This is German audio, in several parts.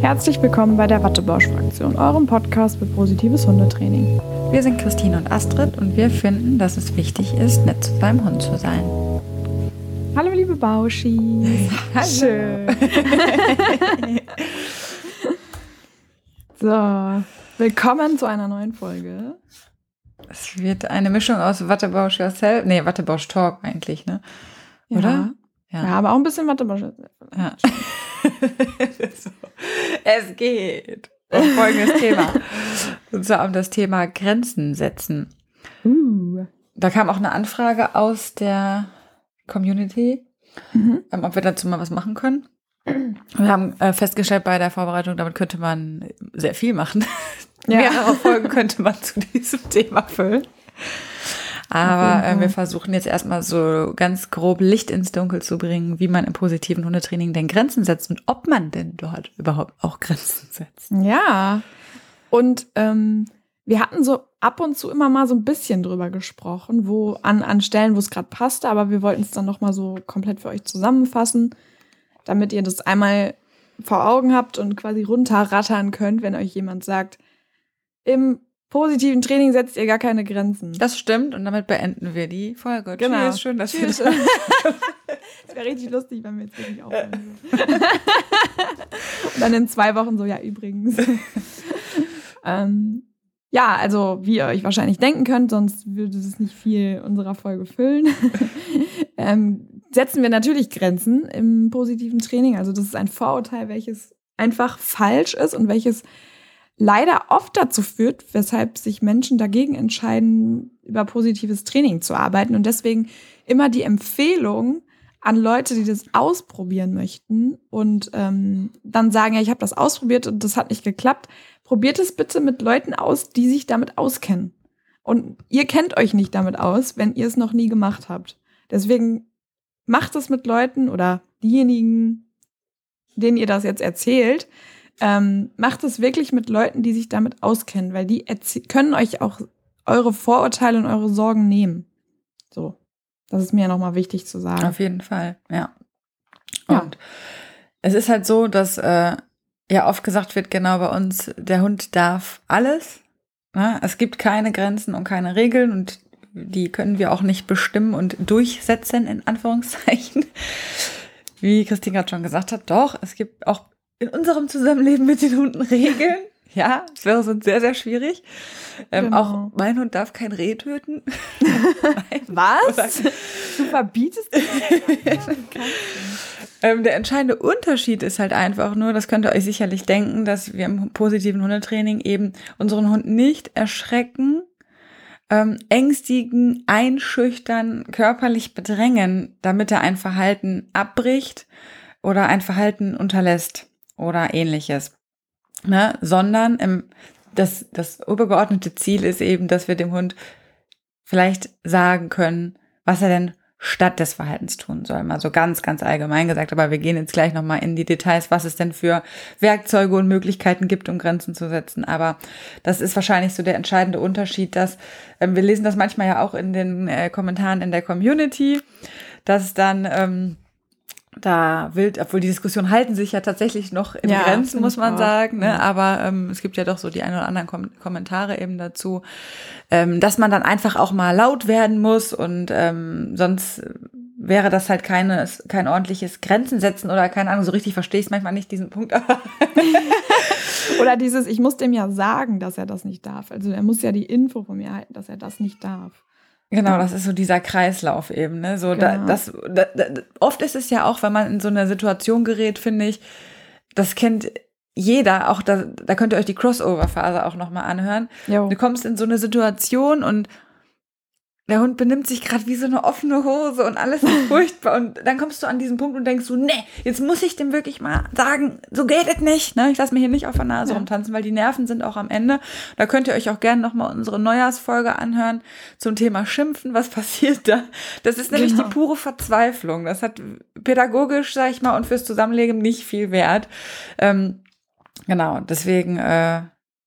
Herzlich willkommen bei der Wattebausch-Fraktion, eurem Podcast für positives Hundetraining. Wir sind Christine und Astrid und wir finden, dass es wichtig ist, nett zu seinem Hund zu sein. Hallo liebe Bauschis. Hallo. So, willkommen zu einer neuen Folge. Es wird eine Mischung aus Wattebausch Yourself, nee, Wattebausch Talk eigentlich, ne? Oder? Ja, ja aber auch ein bisschen Wattebausch. Ja. Es geht um folgendes Thema. Und zwar um das Thema Grenzen setzen. Uh. Da kam auch eine Anfrage aus der Community, Mhm. ähm, ob wir dazu mal was machen können. Wir haben äh, festgestellt bei der Vorbereitung, damit könnte man sehr viel machen. Ja. Mehrere Folgen könnte man zu diesem Thema füllen. Aber äh, wir versuchen jetzt erstmal so ganz grob Licht ins Dunkel zu bringen, wie man im positiven Hundetraining denn Grenzen setzt und ob man denn dort überhaupt auch Grenzen setzt. Ja. Und ähm, wir hatten so ab und zu immer mal so ein bisschen drüber gesprochen, wo an, an Stellen, wo es gerade passte, aber wir wollten es dann noch mal so komplett für euch zusammenfassen, damit ihr das einmal vor Augen habt und quasi runterrattern könnt, wenn euch jemand sagt, im positiven Training setzt ihr gar keine Grenzen. Das stimmt und damit beenden wir die Folge. Genau. Tschüss, schön, dass Tschüss. wir Das wäre richtig lustig, wenn wir jetzt wirklich aufhören. Und dann in zwei Wochen so, ja, übrigens. ähm, ja, also wie ihr euch wahrscheinlich denken könnt, sonst würde es nicht viel unserer Folge füllen. ähm, setzen wir natürlich Grenzen im positiven Training. Also das ist ein Vorurteil, welches einfach falsch ist und welches leider oft dazu führt, weshalb sich Menschen dagegen entscheiden, über positives Training zu arbeiten. Und deswegen immer die Empfehlung an Leute, die das ausprobieren möchten und ähm, dann sagen, ja, ich habe das ausprobiert und das hat nicht geklappt. Probiert es bitte mit Leuten aus, die sich damit auskennen. Und ihr kennt euch nicht damit aus, wenn ihr es noch nie gemacht habt. Deswegen macht es mit Leuten oder diejenigen, denen ihr das jetzt erzählt, ähm, macht es wirklich mit Leuten, die sich damit auskennen, weil die können euch auch eure Vorurteile und eure Sorgen nehmen. So. Das ist mir nochmal wichtig zu sagen. Auf jeden Fall, ja. Ja. Und es ist halt so, dass äh, ja oft gesagt wird, genau bei uns, der Hund darf alles. Ne? Es gibt keine Grenzen und keine Regeln und die können wir auch nicht bestimmen und durchsetzen, in Anführungszeichen. Wie Christine gerade schon gesagt hat, doch, es gibt auch in unserem Zusammenleben mit den Hunden Regeln. Ja, es wäre sonst sehr, sehr schwierig. Ähm, Genau. Auch mein Hund darf kein Reh töten. Was? Du verbietest Ähm, der entscheidende Unterschied ist halt einfach nur, das könnt ihr euch sicherlich denken, dass wir im positiven Hundetraining eben unseren Hund nicht erschrecken, ähm, ängstigen, einschüchtern, körperlich bedrängen, damit er ein Verhalten abbricht oder ein Verhalten unterlässt oder ähnliches. Ne? Sondern im, das, das übergeordnete Ziel ist eben, dass wir dem Hund vielleicht sagen können, was er denn statt des Verhaltens tun soll. Mal so ganz, ganz allgemein gesagt. Aber wir gehen jetzt gleich nochmal in die Details, was es denn für Werkzeuge und Möglichkeiten gibt, um Grenzen zu setzen. Aber das ist wahrscheinlich so der entscheidende Unterschied, dass ähm, wir lesen das manchmal ja auch in den äh, Kommentaren in der Community, dass dann ähm, da wild, obwohl die Diskussionen halten sich ja tatsächlich noch in Ja, Grenzen, muss man auch. sagen. Ne? Aber ähm, es gibt ja doch so die ein oder anderen Kom Kommentare eben dazu, ähm, dass man dann einfach auch mal laut werden muss und ähm, sonst wäre das halt keine, kein ordentliches Grenzen setzen oder keine Ahnung, so richtig verstehe ich es manchmal nicht, diesen Punkt. Oder dieses, ich muss dem ja sagen, dass er das nicht darf. Also er muss ja die Info von mir halten, dass er das nicht darf. Genau, das ist so dieser Kreislauf eben, ne? So, da, Genau. das, da, da, oft ist es ja auch, wenn man in so eine Situation gerät, finde ich, das kennt jeder, auch da, da könnt ihr euch die Crossover-Phase auch nochmal anhören. Jo. Du kommst in so eine Situation und der Hund benimmt sich gerade wie so eine offene Hose und alles ist furchtbar. Und dann kommst du an diesen Punkt und denkst so, nee, jetzt muss ich dem wirklich mal sagen, so geht es nicht. Ne? Ich lasse mir hier nicht auf der Nase Ja. rumtanzen, weil die Nerven sind auch am Ende. Da könnt ihr euch auch gerne nochmal unsere Neujahrsfolge anhören zum Thema Schimpfen. Was passiert da? Das ist nämlich Genau. die pure Verzweiflung. Das hat pädagogisch, sag ich mal, und fürs Zusammenleben nicht viel Wert. Ähm, genau, deswegen, äh,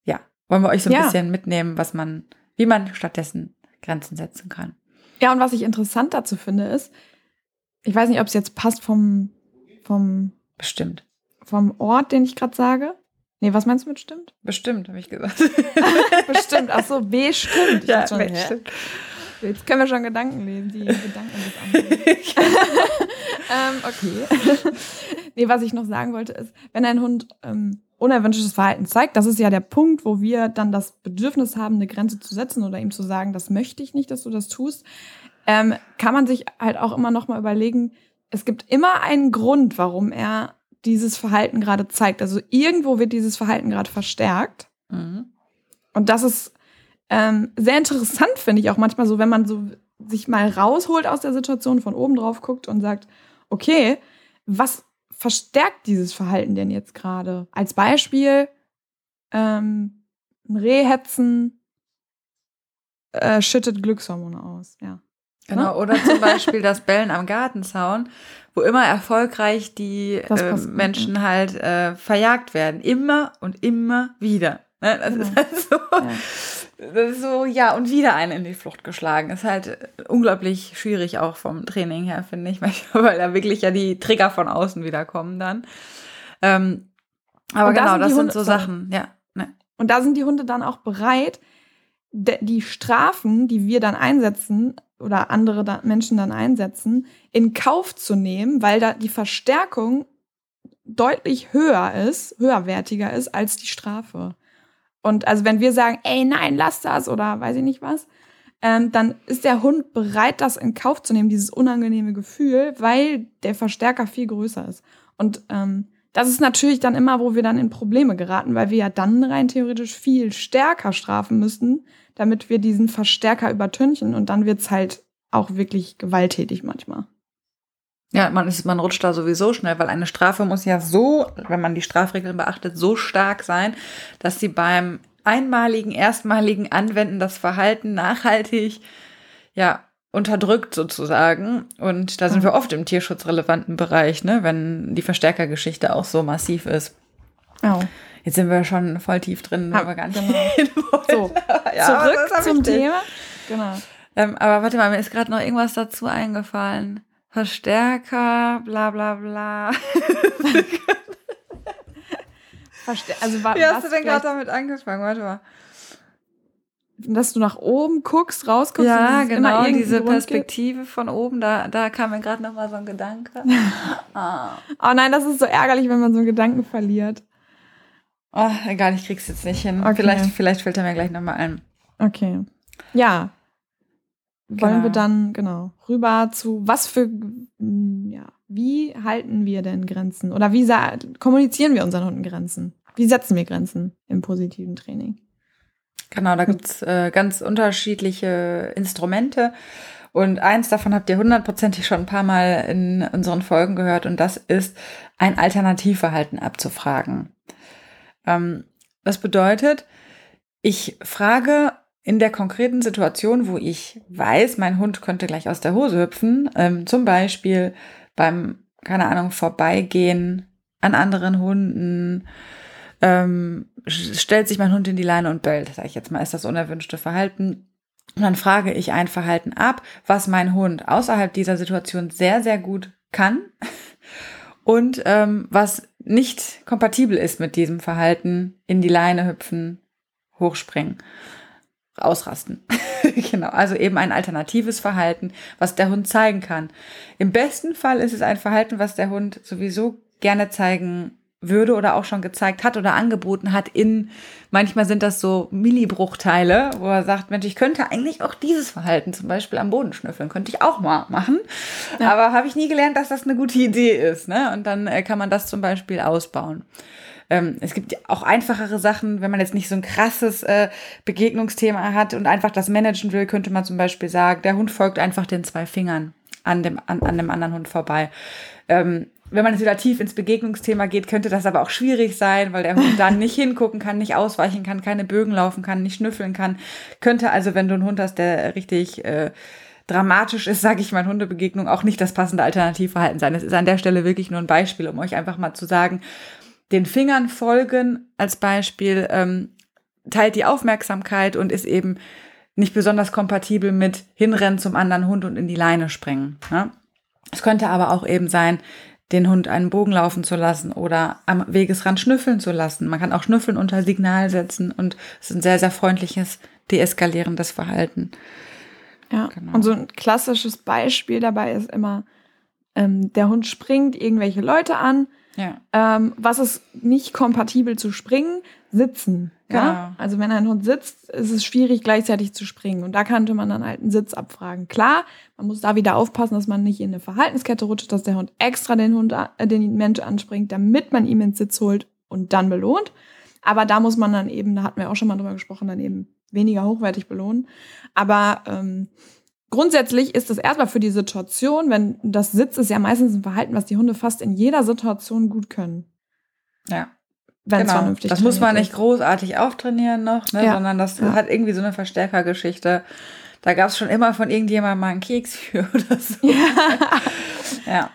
ja, wollen wir euch so ein Ja. bisschen mitnehmen, was man, wie man stattdessen Grenzen setzen kann. Ja, und was ich interessant dazu finde, ist, ich weiß nicht, ob es jetzt passt vom, vom, Bestimmt. vom Ort, den ich gerade sage. Nee, was meinst du mit stimmt? Bestimmt, habe ich gesagt. bestimmt, ach so, bestimmt. Ich ja, schon, hä? bestimmt. Jetzt können wir schon Gedanken lesen, die Gedanken des anderen. ähm, okay. nee, was ich noch sagen wollte ist, wenn ein Hund ähm, unerwünschtes Verhalten zeigt, das ist ja der Punkt, wo wir dann das Bedürfnis haben, eine Grenze zu setzen oder ihm zu sagen, das möchte ich nicht, dass du das tust, ähm, kann man sich halt auch immer noch mal überlegen, es gibt immer einen Grund, warum er dieses Verhalten gerade zeigt. Also irgendwo wird dieses Verhalten gerade verstärkt. Mhm. Und das ist ähm, sehr interessant, finde ich auch manchmal so, wenn man so sich mal rausholt aus der Situation, von oben drauf guckt und sagt, okay, was verstärkt dieses Verhalten denn jetzt gerade? Als Beispiel, ähm, ein Rehhetzen äh, schüttet Glückshormone aus, ja. Genau, oder zum Beispiel das Bellen am Gartenzaun, wo immer erfolgreich die äh, passt gut, Menschen halt äh, verjagt werden. Immer und immer wieder. Ne? Das, Genau. ist halt so, Ja. So, ja, und wieder einen in die Flucht geschlagen. Ist halt unglaublich schwierig auch vom Training her, finde ich, weil da wirklich ja die Trigger von außen wieder kommen dann. Ähm, aber Und da genau, sind die das sind Hunde- so sorry. Sachen, ja. Ne. Und da sind die Hunde dann auch bereit, die Strafen, die wir dann einsetzen oder andere da Menschen dann einsetzen, in Kauf zu nehmen, weil da die Verstärkung deutlich höher ist, höherwertiger ist als die Strafe. Und also wenn wir sagen, ey, nein, lass das oder weiß ich nicht was, ähm, dann ist der Hund bereit, das in Kauf zu nehmen, dieses unangenehme Gefühl, weil der Verstärker viel größer ist. Und ähm, das ist natürlich dann immer, wo wir dann in Probleme geraten, weil wir ja dann rein theoretisch viel stärker strafen müssten, damit wir diesen Verstärker übertünchen und dann wird's halt auch wirklich gewalttätig manchmal. Ja, man, ist, man rutscht da sowieso schnell, weil eine Strafe muss ja so, wenn man die Strafregeln beachtet, so stark sein, dass sie beim einmaligen, erstmaligen Anwenden das Verhalten nachhaltig, ja, unterdrückt sozusagen. Und da sind wir oft im tierschutzrelevanten Bereich, ne, wenn die Verstärkergeschichte auch so massiv ist. Oh. Jetzt sind wir schon voll tief drin, aber gar nicht genau. So, Ja, zurück zum. Thema. Genau. Ähm, aber warte mal, mir ist gerade noch irgendwas dazu eingefallen. Verstärker, bla bla bla. Verste also, wa Wie hast du denn gerade damit angefangen? Warte mal. dass du nach oben guckst, rausguckst? Ja, genau, diese? Perspektive von oben, da, da kam mir gerade noch mal so ein Gedanke. ah. Oh nein, das ist so ärgerlich, wenn man so einen Gedanken verliert. Oh, egal, ich krieg's jetzt nicht hin. Okay. Vielleicht, vielleicht fällt er mir gleich noch mal ein. Okay. Ja. Wollen Genau. wir dann, genau, rüber zu, was für, mm, ja, wie halten wir denn Grenzen? Oder wie kommunizieren wir unseren Hunden Grenzen? Wie setzen wir Grenzen im positiven Training? Genau, da gibt's äh, ganz unterschiedliche Instrumente. Und eins davon habt ihr hundertprozentig schon ein paar Mal in unseren Folgen gehört. Und das ist, ein Alternativverhalten abzufragen. Ähm, das bedeutet, ich frage in der konkreten Situation, wo ich weiß, mein Hund könnte gleich aus der Hose hüpfen, ähm, zum Beispiel beim, keine Ahnung, Vorbeigehen an anderen Hunden, ähm, stellt sich mein Hund in die Leine und bellt, sage ich jetzt mal, ist das unerwünschte Verhalten. Und dann frage ich ein Verhalten ab, was mein Hund außerhalb dieser Situation sehr, sehr gut kann und ähm, was nicht kompatibel ist mit diesem Verhalten, in die Leine hüpfen, hochspringen, ausrasten. genau, also eben ein alternatives Verhalten, was der Hund zeigen kann. Im besten Fall ist es ein Verhalten, was der Hund sowieso gerne zeigen würde oder auch schon gezeigt hat oder angeboten hat in, manchmal sind das so Millibruchteile, wo er sagt, Mensch, ich könnte eigentlich auch dieses Verhalten, zum Beispiel am Boden schnüffeln, könnte ich auch mal machen. Ja. Aber habe ich nie gelernt, dass das eine gute Idee ist. Ne? Und dann äh, kann man das zum Beispiel ausbauen. Ähm, es gibt auch einfachere Sachen, wenn man jetzt nicht so ein krasses äh, Begegnungsthema hat und einfach das managen will, könnte man zum Beispiel sagen, der Hund folgt einfach den zwei Fingern an dem, an, an dem anderen Hund vorbei. Ähm, wenn man jetzt wieder tief ins Begegnungsthema geht, könnte das aber auch schwierig sein, weil der Hund dann nicht hingucken kann, nicht ausweichen kann, keine Bögen laufen kann, nicht schnüffeln kann. Könnte also, wenn du einen Hund hast, der richtig äh, dramatisch ist, sage ich mal, Hundebegegnung, auch nicht das passende Alternativverhalten sein. Es ist an der Stelle wirklich nur ein Beispiel, um euch einfach mal zu sagen, den Fingern folgen als Beispiel ähm, teilt die Aufmerksamkeit und ist eben nicht besonders kompatibel mit hinrennen zum anderen Hund und in die Leine springen. Ne? Es könnte aber auch eben sein, den Hund einen Bogen laufen zu lassen oder am Wegesrand schnüffeln zu lassen. Man kann auch Schnüffeln unter Signal setzen und es ist ein sehr, sehr freundliches, deeskalierendes Verhalten. Ja, genau. und so ein klassisches Beispiel dabei ist immer, ähm, der Hund springt irgendwelche Leute an. Ja. Ähm, was ist nicht kompatibel zu springen? Sitzen. Ja? ja? Also wenn ein Hund sitzt, ist es schwierig, gleichzeitig zu springen. Und da könnte man dann halt einen Sitz abfragen. Klar, man muss da wieder aufpassen, dass man nicht in eine Verhaltenskette rutscht, dass der Hund extra den Hund, äh, den Mensch anspringt, damit man ihm ins Sitz holt und dann belohnt. Aber da muss man dann eben, da hatten wir auch schon mal drüber gesprochen, dann eben weniger hochwertig belohnen. Aber ähm, grundsätzlich ist es erstmal für die Situation, wenn das Sitz ist ja meistens ein Verhalten, was die Hunde fast in jeder Situation gut können. Ja wenn genau. vernünftig Das muss man nicht großartig auftrainieren noch, ne, ja. sondern das ja. hat irgendwie so eine Verstärkergeschichte. Da gab es schon immer von irgendjemandem mal einen Keks für oder so. Ja. ja.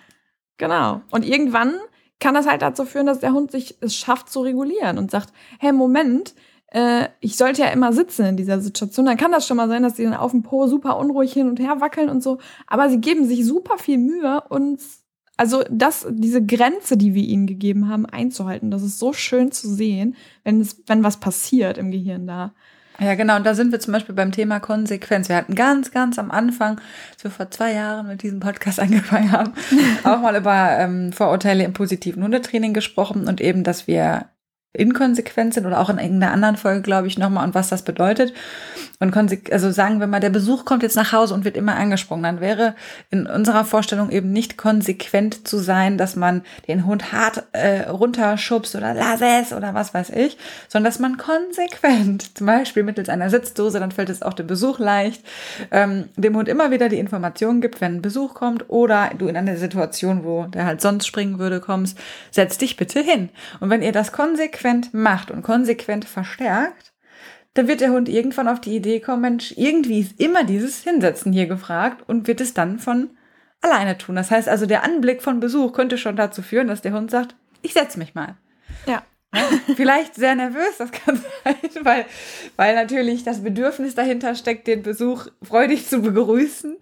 Genau. Und irgendwann kann das halt dazu führen, dass der Hund sich es schafft zu regulieren und sagt, hey, Moment, äh, ich sollte ja immer sitzen in dieser Situation. Dann kann das schon mal sein, dass sie dann auf dem Po super unruhig hin und her wackeln und so. Aber sie geben sich super viel Mühe, uns also das, diese Grenze, die wir ihnen gegeben haben, einzuhalten, das ist so schön zu sehen, wenn es, wenn was passiert im Gehirn da. Ja, genau. Und da sind wir zum Beispiel beim Thema Konsequenz. Wir hatten ganz, ganz am Anfang, als wir vor zwei Jahren mit diesem Podcast angefangen haben, auch mal über ähm, Vorurteile im positiven Hundetraining gesprochen und eben, dass wir inkonsequent sind oder auch in irgendeiner anderen Folge, glaube ich, nochmal und was das bedeutet. Und also sagen wir mal, der Besuch kommt jetzt nach Hause und wird immer angesprungen, dann wäre in unserer Vorstellung eben nicht konsequent zu sein, dass man den Hund hart äh, runterschubst oder lass es oder was weiß ich, sondern dass man konsequent, zum Beispiel mittels einer Sitzdose, dann fällt es auch dem Besuch leicht, ähm, dem Hund immer wieder die Information gibt, wenn ein Besuch kommt oder du in eine Situation, wo der halt sonst springen würde, kommst, setz dich bitte hin. Und wenn ihr das konsequent macht und konsequent verstärkt, dann wird der Hund irgendwann auf die Idee kommen, Mensch, irgendwie ist immer dieses Hinsetzen hier gefragt und wird es dann von alleine tun. Das heißt also, der Anblick von Besuch könnte schon dazu führen, dass der Hund sagt, ich setze mich mal. Ja. Vielleicht sehr nervös, das kann sein, weil, weil natürlich das Bedürfnis dahinter steckt, den Besuch freudig zu begrüßen.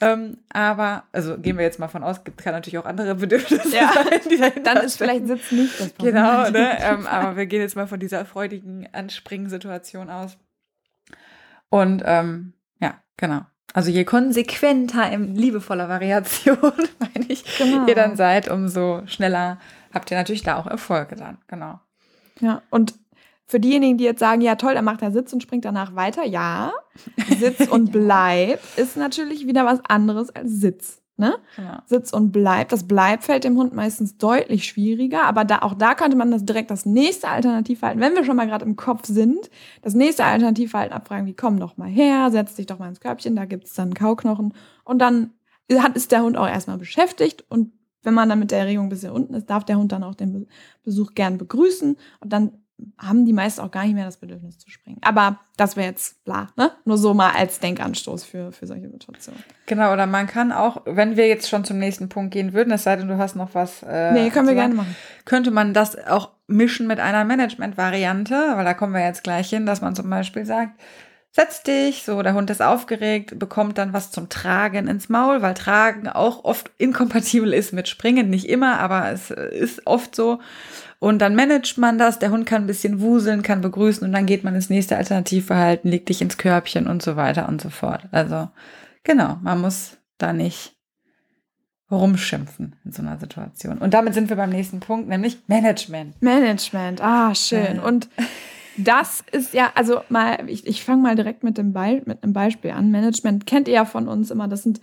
Ähm, aber, also gehen wir jetzt mal von aus, gibt kann natürlich auch andere Bedürfnisse ja. sein, die dahinter Dann ist vielleicht Sitzen nicht das Problem. Genau, ne? ähm, aber wir gehen jetzt mal von dieser freudigen Anspringen-Situation aus. Und ähm, ja, genau. Also je konsequenter in liebevoller Variation, meine ich, genau. ihr dann seid, umso schneller habt ihr natürlich da auch Erfolge dann. Genau. Ja, und für diejenigen, die jetzt sagen, ja toll, er macht da Sitz und springt danach weiter, ja, Sitz und Bleib ist natürlich wieder was anderes als Sitz. Ne? Genau. Sitz und Bleib. Das Bleib fällt dem Hund meistens deutlich schwieriger, aber da, auch da könnte man das direkt das nächste Alternativverhalten, wenn wir schon mal gerade im Kopf sind, das nächste Alternativverhalten abfragen, wie komm doch mal her, setz dich doch mal ins Körbchen, da gibt's dann Kauknochen und dann hat, ist der Hund auch erstmal beschäftigt und wenn man dann mit der Erregung ein bisschen unten ist, darf der Hund dann auch den Besuch gern begrüßen und dann haben die meisten auch gar nicht mehr das Bedürfnis zu springen. Aber das wäre jetzt bla, ne? Nur so mal als Denkanstoß für, für solche Situationen. Genau, oder man kann auch, wenn wir jetzt schon zum nächsten Punkt gehen würden, es sei denn, du hast noch was. Äh, nee, können wir gerne machen. Könnte man das auch mischen mit einer Management-Variante, weil da kommen wir jetzt gleich hin, dass man zum Beispiel sagt, setz dich, so der Hund ist aufgeregt, bekommt dann was zum Tragen ins Maul, weil Tragen auch oft inkompatibel ist mit Springen, nicht immer, aber es ist oft so. Und dann managt man das, der Hund kann ein bisschen wuseln, kann begrüßen und dann geht man ins nächste Alternativverhalten, legt dich ins Körbchen und so weiter und so fort. Also genau, man muss da nicht rumschimpfen in so einer Situation. Und damit sind wir beim nächsten Punkt, nämlich Management. Management, ah, schön. Und das ist ja, also mal, ich, ich fange mal direkt mit, dem mit einem Beispiel an. Management kennt ihr ja von uns immer, das sind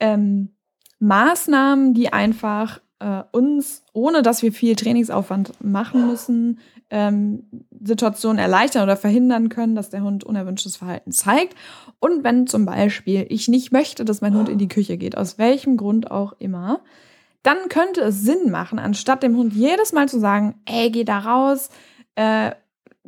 ähm, Maßnahmen, die einfach äh, uns, ohne dass wir viel Trainingsaufwand machen müssen, ähm, Situationen erleichtern oder verhindern können, dass der Hund unerwünschtes Verhalten zeigt. Und wenn zum Beispiel ich nicht möchte, dass mein Hund in die Küche geht, aus welchem Grund auch immer, dann könnte es Sinn machen, anstatt dem Hund jedes Mal zu sagen, ey, geh da raus, äh,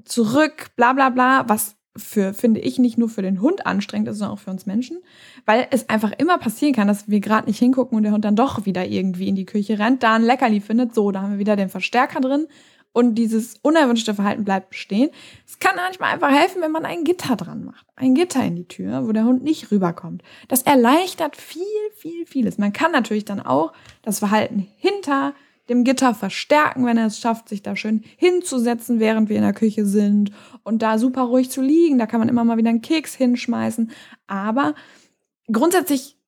zurück, bla bla bla, was für, finde ich, nicht nur für den Hund anstrengend ist, sondern auch für uns Menschen, weil es einfach immer passieren kann, dass wir gerade nicht hingucken und der Hund dann doch wieder irgendwie in die Küche rennt, da ein Leckerli findet, so, da haben wir wieder den Verstärker drin und dieses unerwünschte Verhalten bleibt bestehen. Es kann manchmal einfach helfen, wenn man ein Gitter dran macht. Ein Gitter in die Tür, wo der Hund nicht rüberkommt. Das erleichtert viel, viel, vieles. Man kann natürlich dann auch das Verhalten hinter dem Gitter verstärken, wenn er es schafft, sich da schön hinzusetzen, während wir in der Küche sind und da super ruhig zu liegen. Da kann man immer mal wieder einen Keks hinschmeißen. Aber grundsätzlich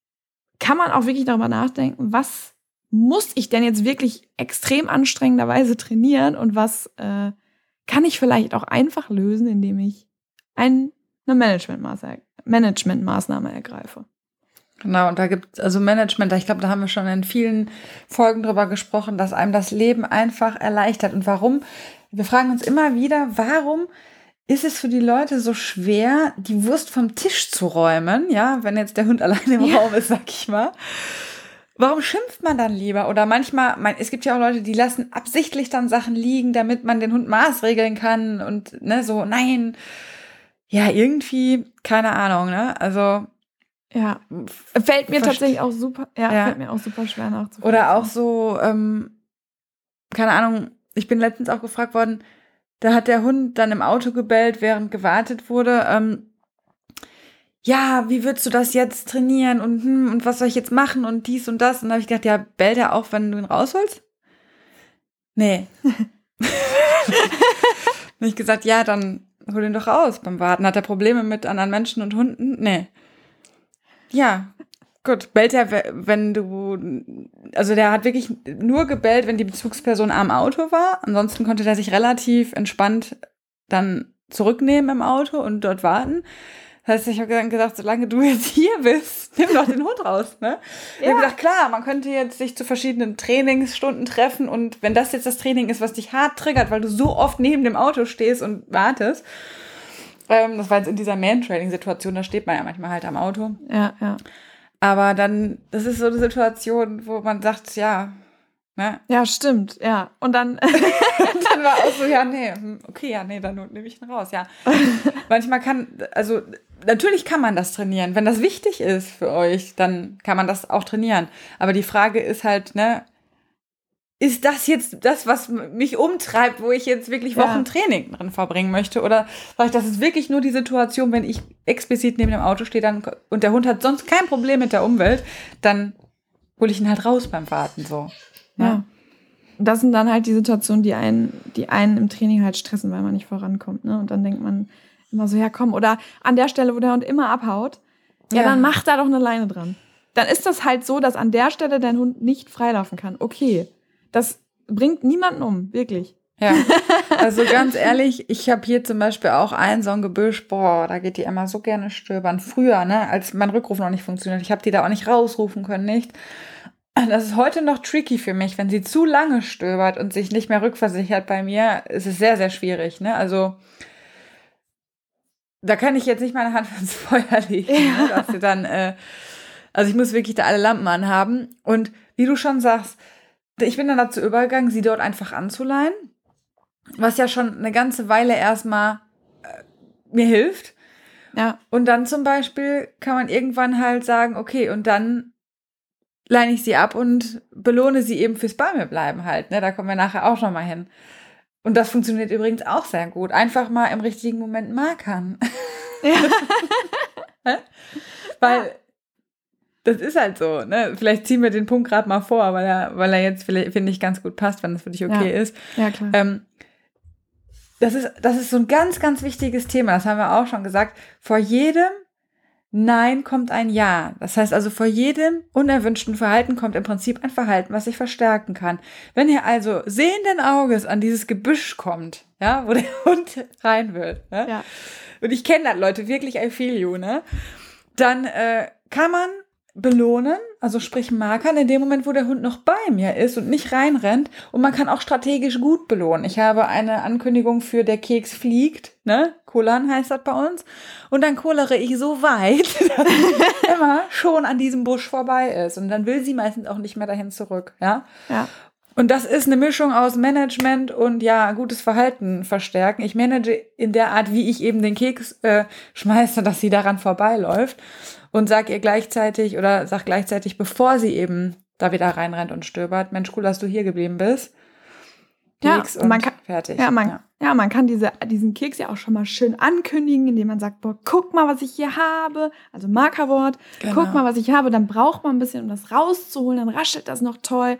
kann man auch wirklich darüber nachdenken, was muss ich denn jetzt wirklich extrem anstrengenderweise trainieren und was äh, kann ich vielleicht auch einfach lösen, indem ich ein, eine Managementmaßnahme, Managementmaßnahme ergreife. Genau, und da gibt es also Management, ich glaube, da haben wir schon in vielen Folgen drüber gesprochen, dass einem das Leben einfach erleichtert. Und warum? Wir fragen uns immer wieder, warum ist es für die Leute so schwer, die Wurst vom Tisch zu räumen, ja, wenn jetzt der Hund alleine im ja. Raum ist, sag ich mal. Warum schimpft man dann lieber? Oder manchmal, mein, es gibt ja auch Leute, die lassen absichtlich dann Sachen liegen, damit man den Hund maßregeln kann und ne, so, nein. Ja, irgendwie, keine Ahnung, ne? Also. Ja. Fällt mir tatsächlich auch super, ja, ja, fällt mir auch super schwer nachzuvollziehen. Oder auch so, ähm, keine Ahnung, ich bin letztens auch gefragt worden, da hat der Hund dann im Auto gebellt, während gewartet wurde. Ähm, ja, wie würdest du das jetzt trainieren und, hm, und was soll ich jetzt machen und dies und das? Und dann habe ich gedacht, ja, bellt er auch, wenn du ihn rausholst? Nee. habe ich gesagt, ja, dann hol ihn doch raus beim Warten. Hat er Probleme mit anderen Menschen und Hunden? Nee. Ja, gut. Bellt er, wenn du, also der hat wirklich nur gebellt, wenn die Bezugsperson am Auto war. Ansonsten konnte der sich relativ entspannt dann zurücknehmen im Auto und dort warten. Das heißt, ich habe dann gesagt, solange du jetzt hier bist, nimm doch den Hund raus. Ne? Ja. Ich habe gesagt, klar, man könnte jetzt sich zu verschiedenen Trainingsstunden treffen und wenn das jetzt das Training ist, was dich hart triggert, weil du so oft neben dem Auto stehst und wartest, ähm, das war jetzt in dieser Man-Training-Situation, da steht man ja manchmal halt am Auto. Ja, ja. Aber dann, das ist so eine Situation, wo man sagt, ja, Ne? Ja, stimmt, ja. Und dann, dann war auch so, ja, nee, hm, okay, ja, nee, dann nehme ich ihn raus, ja. Manchmal kann, also natürlich kann man das trainieren. Wenn das wichtig ist für euch, dann kann man das auch trainieren. Aber die Frage ist halt, ne, ist das jetzt das, was mich umtreibt, wo ich jetzt wirklich Wochen ja. Training drin verbringen möchte? Oder sage ich, das ist wirklich nur die Situation, wenn ich explizit neben dem Auto stehe dann, und der Hund hat sonst kein Problem mit der Umwelt, dann hole ich ihn halt raus beim Warten so. Ja. ja. Das sind dann halt die Situationen, die einen, die einen im Training halt stressen, weil man nicht vorankommt. Ne? Und dann denkt man, immer so, ja komm, oder an der Stelle, wo der Hund immer abhaut, ja, ja, dann macht da doch eine Leine dran. Dann ist das halt so, dass an der Stelle dein Hund nicht freilaufen kann. Okay, das bringt niemanden um, wirklich. Ja, also ganz ehrlich, ich habe hier zum Beispiel auch ein so ein Gebüsch, boah, da geht die immer so gerne stöbern. Früher, ne, als mein Rückruf noch nicht funktioniert, ich habe die da auch nicht rausrufen können, nicht. Das ist heute noch tricky für mich, wenn sie zu lange stöbert und sich nicht mehr rückversichert bei mir, ist es sehr, sehr schwierig, ne, also da kann ich jetzt nicht meine Hand ins Feuer legen, ja. ne, dass sie dann, äh, also ich muss wirklich da alle Lampen anhaben. Und wie du schon sagst, ich bin dann dazu übergegangen, sie dort einfach anzuleihen, was ja schon eine ganze Weile erstmal äh, mir hilft. Ja. Und dann zum Beispiel kann man irgendwann halt sagen, okay, und dann leine ich sie ab und belohne sie eben fürs bei mir bleiben halt. Ne? Da kommen wir nachher auch noch mal hin. Und das funktioniert übrigens auch sehr gut. Einfach mal im richtigen Moment markern. Ja. weil das ist halt so, ne? Vielleicht ziehen wir den Punkt gerade mal vor, weil er, weil er jetzt, finde ich, ganz gut passt, wenn das für dich okay ja. ist. Ja, klar. Ähm, das ist, das ist so ein ganz, ganz wichtiges Thema. Das haben wir auch schon gesagt. Vor jedem Nein kommt ein Ja. Das heißt also, vor jedem unerwünschten Verhalten kommt im Prinzip ein Verhalten, was sich verstärken kann. Wenn ihr also sehenden Auges an dieses Gebüsch kommt, ja, wo der Hund rein will, ne? ja. und ich kenne das Leute wirklich, I feel you, ne? dann äh, kann man belohnen, also sprich Markern in dem Moment, wo der Hund noch bei mir ist und nicht reinrennt. Und man kann auch strategisch gut belohnen. Ich habe eine Ankündigung für der Keks fliegt, ne? Kollern heißt das bei uns. Und dann kollere ich so weit, dass immer schon an diesem Busch vorbei ist. Und dann will sie meistens auch nicht mehr dahin zurück, ja? Ja. Und das ist eine Mischung aus Management und ja, gutes Verhalten verstärken. Ich manage in der Art, wie ich eben den Keks äh, schmeiße, dass sie daran vorbeiläuft und sag ihr gleichzeitig oder sag gleichzeitig, bevor sie eben da wieder reinrennt und stöbert, Mensch, cool, dass du hier geblieben bist. Keks ja, und man kann, fertig. Ja man, ja. ja, man kann diese, diesen Keks ja auch schon mal schön ankündigen, indem man sagt, boah, guck mal, was ich hier habe. Also Markerwort, Genau. guck mal, was ich habe. Dann braucht man ein bisschen, um das rauszuholen. Dann raschelt das noch toll.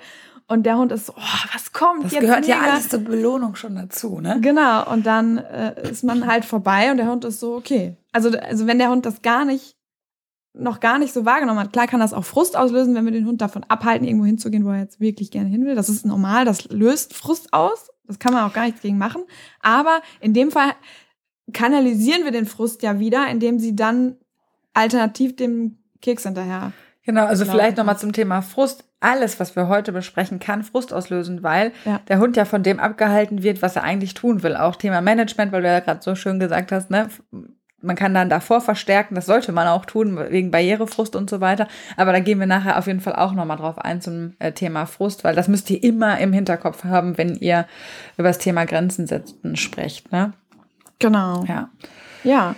Und der Hund ist so, oh, was kommt Das jetzt? gehört ja mega? alles zur Belohnung schon dazu, ne? Genau, und dann äh, ist man halt vorbei und der Hund ist so, okay. Also, also wenn der Hund das gar nicht, noch gar nicht so wahrgenommen hat, klar kann das auch Frust auslösen, wenn wir den Hund davon abhalten, irgendwo hinzugehen, wo er jetzt wirklich gerne hin will. Das ist normal, das löst Frust aus. Das kann man auch gar nichts gegen machen. Aber in dem Fall kanalisieren wir den Frust ja wieder, indem sie dann alternativ dem Keks hinterher. Genau, also vielleicht nochmal zum Thema Frust. Alles, was wir heute besprechen, kann Frust auslösen, weil Ja. der Hund ja von dem abgehalten wird, was er eigentlich tun will. Auch Thema Management, weil du ja gerade so schön gesagt hast, ne? Man kann dann davor verstärken, das sollte man auch tun, wegen Barrierefrust und so weiter. Aber da gehen wir nachher auf jeden Fall auch nochmal drauf ein zum äh, Thema Frust, weil das müsst ihr immer im Hinterkopf haben, wenn ihr über das Thema Grenzen setzen sprecht. Ne? Genau. Ja, Ja.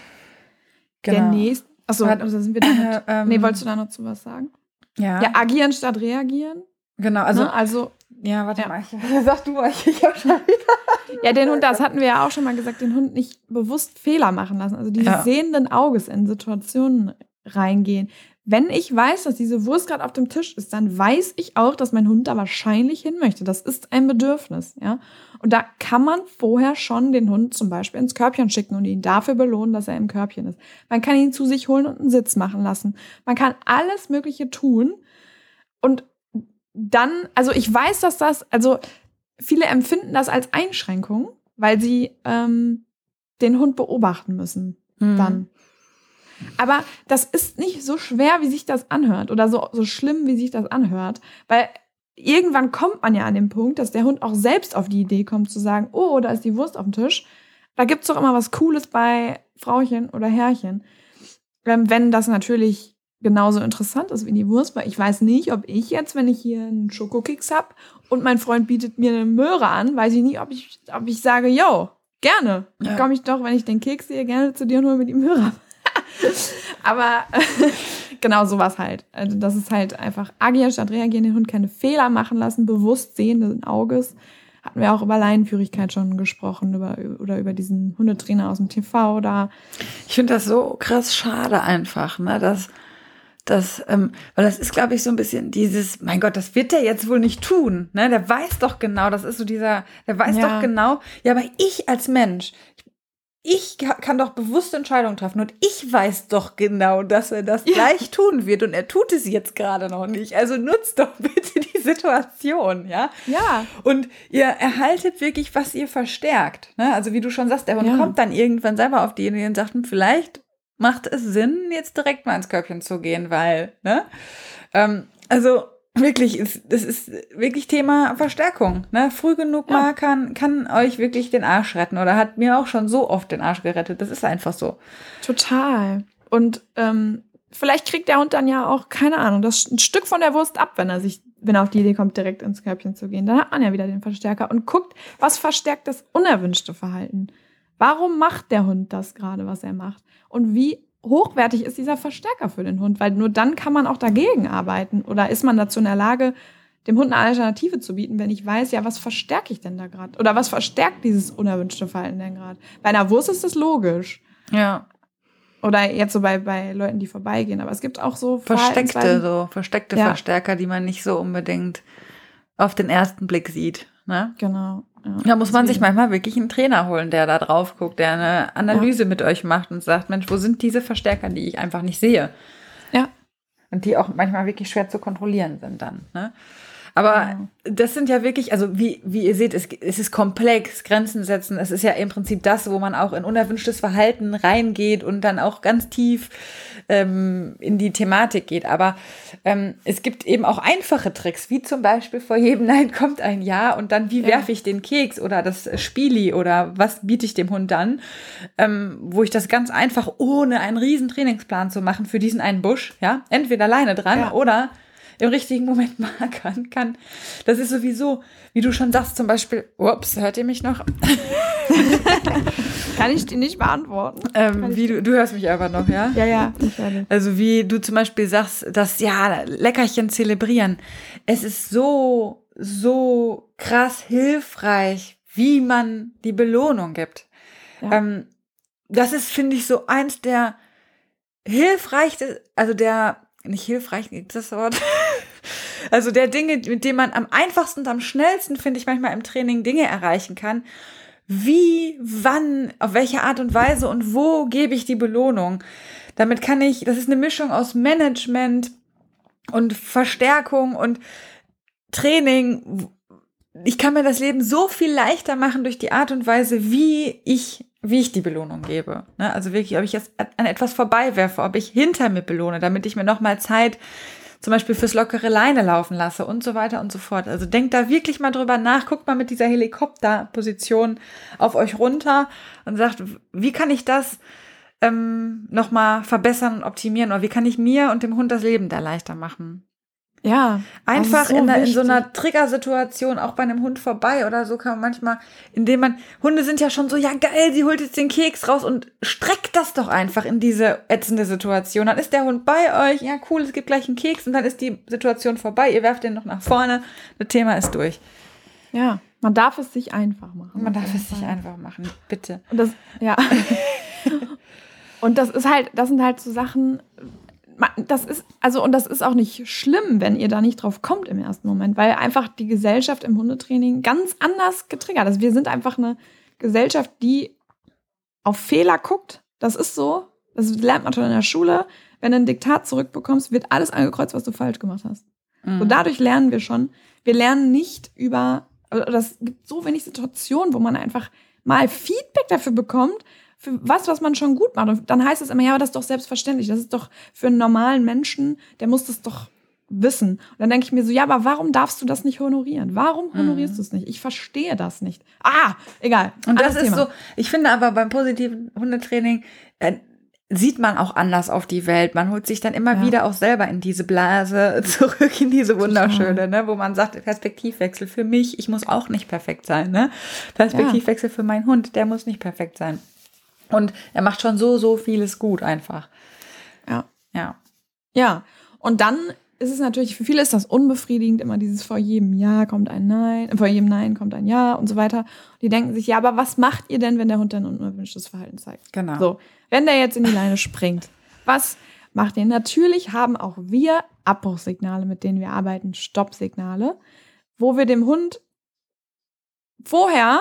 Der genau. nächste. Achso, also sind wir damit. Ähm, nee, wolltest du da noch zu was sagen? Ja, Ja, agieren statt reagieren. genau. Also, ne? also ja, warte Ja. mal. Sag du mal, ich, hab schon Ja, den Hund, das hatten wir ja auch schon mal gesagt, den Hund nicht bewusst Fehler machen lassen. Also dieses Ja. sehenden Auges in Situationen reingehen. Wenn ich weiß, dass diese Wurst gerade auf dem Tisch ist, dann weiß ich auch, dass mein Hund da wahrscheinlich hin möchte. Das ist ein Bedürfnis, ja. Und da kann man vorher schon den Hund zum Beispiel ins Körbchen schicken und ihn dafür belohnen, dass er im Körbchen ist. Man kann ihn zu sich holen und einen Sitz machen lassen. Man kann alles Mögliche tun. Und dann, also ich weiß, dass das, also viele empfinden das als Einschränkung, weil sie ähm, den Hund beobachten müssen Mhm. dann. Aber das ist nicht so schwer, wie sich das anhört oder so, so schlimm, wie sich das anhört, weil irgendwann kommt man ja an den Punkt, dass der Hund auch selbst auf die Idee kommt zu sagen, oh, da ist die Wurst auf dem Tisch. Da gibt's doch immer was Cooles bei Frauchen oder Herrchen. Ähm, wenn das natürlich genauso interessant ist wie die Wurst, weil ich weiß nicht, ob ich jetzt, wenn ich hier einen Schokokeks hab und mein Freund bietet mir eine Möhre an, weiß ich nicht, ob ich, ob ich sage, yo, gerne. Ja. Komme ich doch, wenn ich den Keks sehe, gerne zu dir und hole mir die Möhre. Aber genau sowas halt. Also das ist halt einfach agieren statt reagieren, den Hund keine Fehler machen lassen, bewusst sehenden Auges. Hatten wir auch über Leinenführigkeit schon gesprochen, über, oder über diesen Hundetrainer aus dem TV da. Ich finde das so krass schade einfach, ne, dass das, ähm, weil das ist, glaube ich, so ein bisschen dieses, mein Gott, das wird der jetzt wohl nicht tun, ne? Der weiß doch genau, das ist so dieser, der weiß Ja. doch genau, ja, aber ich als Mensch, ich ka- kann doch bewusste Entscheidungen treffen und ich weiß doch genau, dass er das Ja. gleich tun wird und er tut es jetzt gerade noch nicht. Also nutzt doch bitte die Situation, ja? Ja. Und ihr erhaltet wirklich, was ihr verstärkt. Ne? Also wie du schon sagst, der Hund Ja. kommt dann irgendwann selber auf die Idee und sagt, hm, vielleicht macht es Sinn, jetzt direkt mal ins Körbchen zu gehen, weil, ne? Ähm, also wirklich, das ist wirklich Thema Verstärkung. Ne? Früh genug Ja. mal kann, kann euch wirklich den Arsch retten oder hat mir auch schon so oft den Arsch gerettet. Das ist einfach so. Total. Und ähm, vielleicht kriegt der Hund dann ja auch, keine Ahnung, das ein Stück von der Wurst ab, wenn er sich, wenn er auf die Idee kommt, direkt ins Körbchen zu gehen. Dann hat man ja wieder den Verstärker und guckt, was verstärkt das unerwünschte Verhalten. Warum macht der Hund das gerade, was er macht? Und wie hochwertig ist dieser Verstärker für den Hund? Weil nur dann kann man auch dagegen arbeiten. Oder ist man dazu in der Lage, dem Hund eine Alternative zu bieten, wenn ich weiß, ja, was verstärke ich denn da gerade? Oder was verstärkt dieses unerwünschte Verhalten denn gerade? Bei einer Wurst ist das logisch. Ja. Oder jetzt so bei, bei Leuten, die vorbeigehen. Aber es gibt auch so Versteckte, so, versteckte Ja. Verstärker, die man nicht so unbedingt auf den ersten Blick sieht. Ne? Genau. Ja. Da muss man sich manchmal wirklich einen Trainer holen, der da drauf guckt, der eine Analyse mit euch macht und sagt, Mensch, wo sind diese Verstärker, die ich einfach nicht sehe? Ja. Und die auch manchmal wirklich schwer zu kontrollieren sind dann. Ne? Aber Genau. das sind ja wirklich, also wie, wie ihr seht, es, es ist komplex, Grenzen setzen. Es ist ja im Prinzip das, wo man auch in unerwünschtes Verhalten reingeht und dann auch ganz tief ähm, in die Thematik geht. Aber ähm, es gibt eben auch einfache Tricks, wie zum Beispiel vor jedem Nein kommt ein Ja und dann wie werfe ich den Keks oder das Spieli oder was biete ich dem Hund dann, ähm, wo ich das ganz einfach ohne einen riesen Trainingsplan zu machen für diesen einen Busch, ja, entweder alleine dran Ja. oder im richtigen Moment markern kann. Das ist sowieso, wie du schon sagst, zum Beispiel, ups, hört ihr mich noch? Kann ich die nicht beantworten? Ähm, wie du, du hörst mich aber noch, ja? Ja, ja, ich. Also wie du zum Beispiel sagst, dass ja, Leckerchen zelebrieren. Es ist so so krass hilfreich, wie man die Belohnung gibt. Ja. Ähm, das ist, finde ich, so eins der hilfreichsten, also der, nicht hilfreich, gibt das Wort? Also der Dinge, mit denen man am einfachsten und am schnellsten, finde ich, manchmal im Training Dinge erreichen kann. Wie, wann, auf welche Art und Weise und wo gebe ich die Belohnung? Damit kann ich, das ist eine Mischung aus Management und Verstärkung und Training. Ich kann mir das Leben so viel leichter machen durch die Art und Weise, wie ich wie ich die Belohnung gebe. Ne? Also wirklich, ob ich jetzt an etwas vorbeiwerfe, ob ich hinter mir belohne, damit ich mir nochmal Zeit zum Beispiel fürs lockere Leine laufen lasse und so weiter und so fort. Also denkt da wirklich mal drüber nach, guckt mal mit dieser Helikopterposition auf euch runter und sagt, wie kann ich das ähm, nochmal verbessern und optimieren oder wie kann ich mir und dem Hund das Leben da leichter machen? Ja. Einfach so in, der, in, so einer Triggersituation, auch bei einem Hund vorbei oder so, kann man manchmal, indem man, Hunde sind ja schon so, ja geil, sie holt jetzt den Keks raus und streckt das doch einfach in diese ätzende Situation. Dann ist der Hund bei euch, ja cool, es gibt gleich einen Keks und dann ist die Situation vorbei, ihr werft den noch nach vorne, das Thema ist durch. Ja, man darf es sich einfach machen. Man darf es sich einfach machen, bitte. Und das, ja. und das ist halt, das sind halt so Sachen, das ist, also, und das ist auch nicht schlimm, wenn ihr da nicht drauf kommt im ersten Moment, weil einfach die Gesellschaft im Hundetraining ganz anders getriggert ist. Wir sind einfach eine Gesellschaft, die auf Fehler guckt. Das ist so. Das lernt man schon in der Schule. Wenn du ein Diktat zurückbekommst, wird alles angekreuzt, was du falsch gemacht hast. Mhm. So dadurch lernen wir schon. Wir lernen nicht über, also das gibt so wenig Situationen, wo man einfach mal Feedback dafür bekommt, für was, was man schon gut macht. Und dann heißt es immer, ja, aber das ist doch selbstverständlich. Das ist doch für einen normalen Menschen, der muss das doch wissen. Und dann denke ich mir so, ja, aber warum darfst du das nicht honorieren? Warum mhm. honorierst mhm. du es nicht? Ich verstehe das nicht. Ah, egal. Und das ist Thema. so, ich finde aber beim positiven Hundetraining, äh, sieht man auch anders auf die Welt. Man holt sich dann immer ja. wieder auch selber in diese Blase zurück, in diese wunderschöne, ne, wo man sagt, Perspektivwechsel für mich, ich muss auch nicht perfekt sein, ne? Perspektivwechsel ja. für meinen Hund, der muss nicht perfekt sein. Und er macht schon so, so vieles gut einfach. Ja. Ja. Ja. Und dann ist es natürlich, für viele ist das unbefriedigend, immer dieses vor jedem Ja kommt ein Nein, vor jedem Nein kommt ein Ja und so weiter. Und die denken sich, ja, aber was macht ihr denn, wenn der Hund dann unerwünschtes Verhalten zeigt? Genau. So, wenn der jetzt in die Leine springt, was macht ihr? Natürlich haben auch wir Abbruchsignale, mit denen wir arbeiten, Stoppsignale, wo wir dem Hund vorher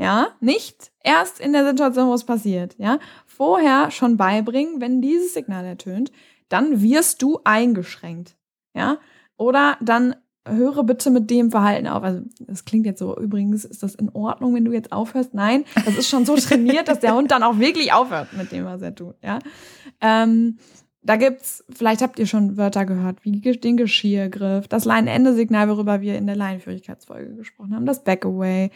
ja, nicht erst in der Situation, wo es passiert, ja, vorher schon beibringen, wenn dieses Signal ertönt, dann wirst du eingeschränkt, ja, oder dann höre bitte mit dem Verhalten auf. Also, das klingt jetzt so, übrigens, ist das in Ordnung, wenn du jetzt aufhörst? Nein, das ist schon so trainiert, dass der Hund dann auch wirklich aufhört mit dem, was er tut, ja. Ähm, da gibt's, vielleicht habt ihr schon Wörter gehört, wie den Geschirrgriff, das Leinenende-Signal, worüber wir in der Leinenführigkeitsfolge gesprochen haben, das Backaway,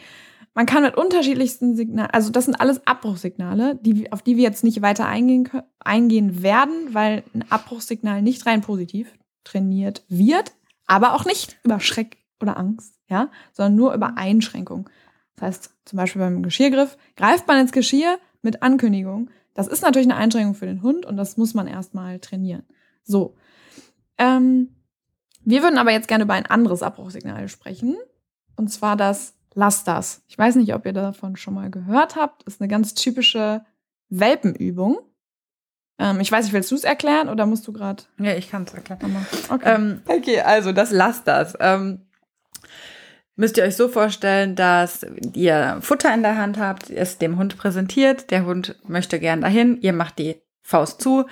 man kann mit unterschiedlichsten Signalen, also das sind alles Abbruchsignale, die, auf die wir jetzt nicht weiter eingehen, eingehen werden, weil ein Abbruchsignal nicht rein positiv trainiert wird, aber auch nicht über Schreck oder Angst, ja, sondern nur über Einschränkung. Das heißt, zum Beispiel beim Geschirrgriff greift man ins Geschirr mit Ankündigung. Das ist natürlich eine Einschränkung für den Hund und das muss man erstmal trainieren. So. Ähm, wir würden aber jetzt gerne über ein anderes Abbruchsignal sprechen. Und zwar das lass das. Ich weiß nicht, ob ihr davon schon mal gehört habt. Ist eine ganz typische Welpenübung. Ähm, ich weiß nicht, willst du es erklären oder musst du gerade? Ja, ich kann es erklären. Okay. Ähm, okay, also das lass das. Ähm, müsst ihr euch so vorstellen, dass ihr Futter in der Hand habt, es dem Hund präsentiert, der Hund möchte gern dahin, ihr macht die Faust zu,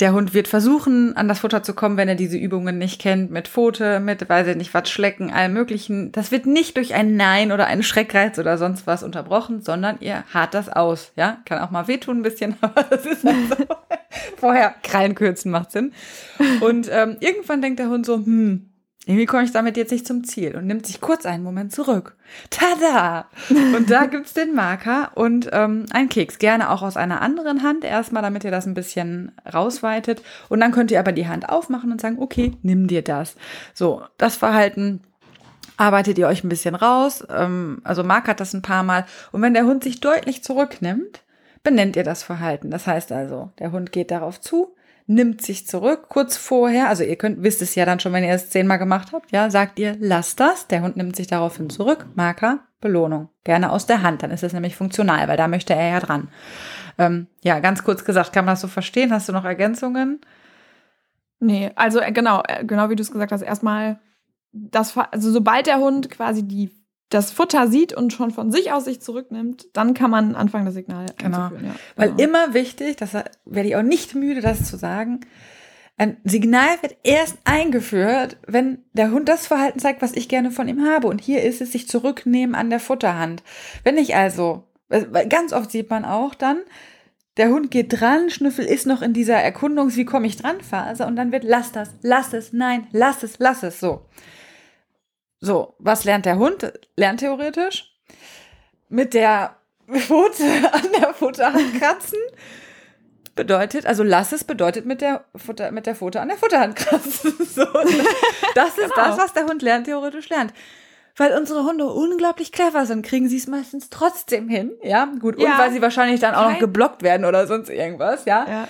der Hund wird versuchen, an das Futter zu kommen, wenn er diese Übungen nicht kennt, mit Pfote, mit, weiß ich nicht, was schlecken, allem möglichen. Das wird nicht durch ein Nein oder einen Schreckreiz oder sonst was unterbrochen, sondern ihr hart das aus, ja. Kann auch mal wehtun ein bisschen, aber das ist halt so. Vorher Krallen kürzen macht Sinn. Und ähm, irgendwann denkt der Hund so, hm, irgendwie komme ich damit jetzt nicht zum Ziel und nimmt sich kurz einen Moment zurück. Tada! Und da gibt's den Marker und ähm, einen Keks. Gerne auch aus einer anderen Hand erstmal, damit ihr das ein bisschen rausweitet. Und dann könnt ihr aber die Hand aufmachen und sagen, okay, nimm dir das. So, das Verhalten arbeitet ihr euch ein bisschen raus. Ähm, also Mark hat das ein paar Mal. Und wenn der Hund sich deutlich zurücknimmt, benennt ihr das Verhalten. Das heißt also, der Hund geht darauf zu, nimmt sich zurück kurz vorher. Also ihr könnt, wisst es ja dann schon, wenn ihr es zehnmal gemacht habt, ja, sagt ihr, lasst das. Der Hund nimmt sich daraufhin zurück. Marker, Belohnung. Gerne aus der Hand. Dann ist es nämlich funktional, weil da möchte er ja dran. Ähm, ja, ganz kurz gesagt, kann man das so verstehen? Hast du noch Ergänzungen? Nee, also äh, genau, äh, genau wie du es gesagt hast, erstmal das, also sobald der Hund quasi die das Futter sieht und schon von sich aus sich zurücknimmt, dann kann man anfangen, das Signal genau. Ja, Weil genau. immer wichtig, das werde ich auch nicht müde, das zu sagen, ein Signal wird erst eingeführt, wenn der Hund das Verhalten zeigt, was ich gerne von ihm habe. Und hier ist es sich zurücknehmen an der Futterhand. Wenn ich also, ganz oft sieht man auch dann, der Hund geht dran, Schnüffel ist noch in dieser Erkundungs-, wie komme ich dran Phase und dann wird, lass das, lass es, nein, lass es, lass es, so. So, was lernt der Hund? Lernt theoretisch mit der Pfote an der Futterhand kratzen. Bedeutet, also lass es bedeutet mit der Futter, mit der Pfote an der Futterhand kratzen. So, das ist genau. das, was der Hund lernt, theoretisch lernt. Weil unsere Hunde unglaublich clever sind, kriegen sie es meistens trotzdem hin, ja, gut, ja. und weil sie wahrscheinlich dann auch Kein noch geblockt werden oder sonst irgendwas, ja. ja.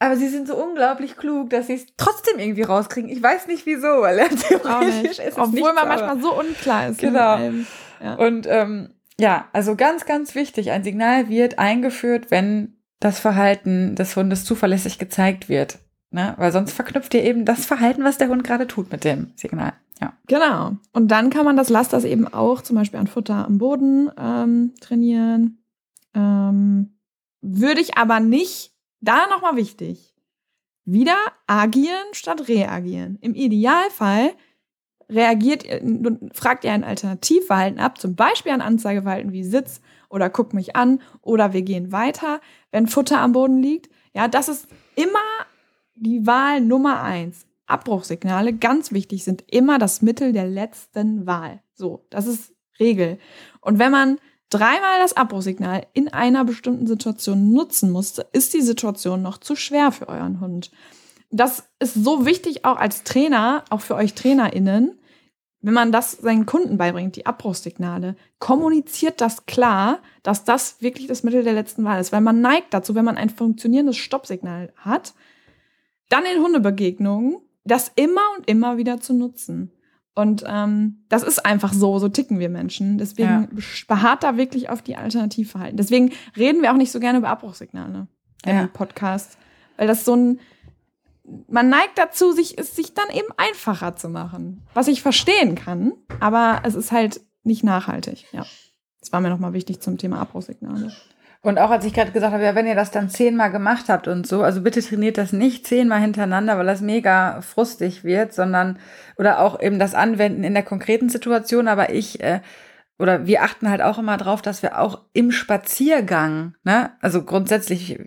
Aber sie sind so unglaublich klug, dass sie es trotzdem irgendwie rauskriegen. Ich weiß nicht wieso, weil er theoretisch ist Obwohl nichts, man manchmal so unklar ist. Genau. Ja. Und ähm, ja, also ganz, ganz wichtig, ein Signal wird eingeführt, wenn das Verhalten des Hundes zuverlässig gezeigt wird. Ne? Weil sonst verknüpft ihr eben das Verhalten, was der Hund gerade tut mit dem Signal. Ja. Genau. Und dann kann man das Lasters eben auch zum Beispiel an Futter am Boden ähm, trainieren. Ähm, würde ich aber nicht da nochmal wichtig. Wieder agieren statt reagieren. Im Idealfall reagiert fragt ihr ein Alternativverhalten ab, zum Beispiel ein Anzeigeverhalten wie Sitz oder guck mich an oder wir gehen weiter, wenn Futter am Boden liegt. Ja, das ist immer die Wahl Nummer eins. Abbruchsignale, ganz wichtig, sind immer das Mittel der letzten Wahl. So, das ist Regel. Und wenn man dreimal das Abbruchsignal in einer bestimmten Situation nutzen musste, ist die Situation noch zu schwer für euren Hund. Das ist so wichtig auch als Trainer, auch für euch TrainerInnen, wenn man das seinen Kunden beibringt, die Abbruchssignale, kommuniziert das klar, dass das wirklich das Mittel der letzten Wahl ist. Weil man neigt dazu, wenn man ein funktionierendes Stoppsignal hat, dann in Hundebegegnungen das immer und immer wieder zu nutzen. Und ähm, das ist einfach so, so ticken wir Menschen. Deswegen ja. beharrt da wirklich auf die Alternativverhalten. Deswegen reden wir auch nicht so gerne über Abbruchsignale ja. im Podcast. Weil das so ein, man neigt dazu, sich, es sich dann eben einfacher zu machen. Was ich verstehen kann, aber es ist halt nicht nachhaltig. Ja. Das war mir nochmal wichtig zum Thema Abbruchsignale. Und auch als ich gerade gesagt habe, ja, wenn ihr das dann zehnmal gemacht habt und so, also bitte trainiert das nicht zehnmal hintereinander, weil das mega frustig wird, sondern oder auch eben das Anwenden in der konkreten Situation. Aber ich äh, oder wir achten halt auch immer drauf, dass wir auch im Spaziergang, ne, also grundsätzlich,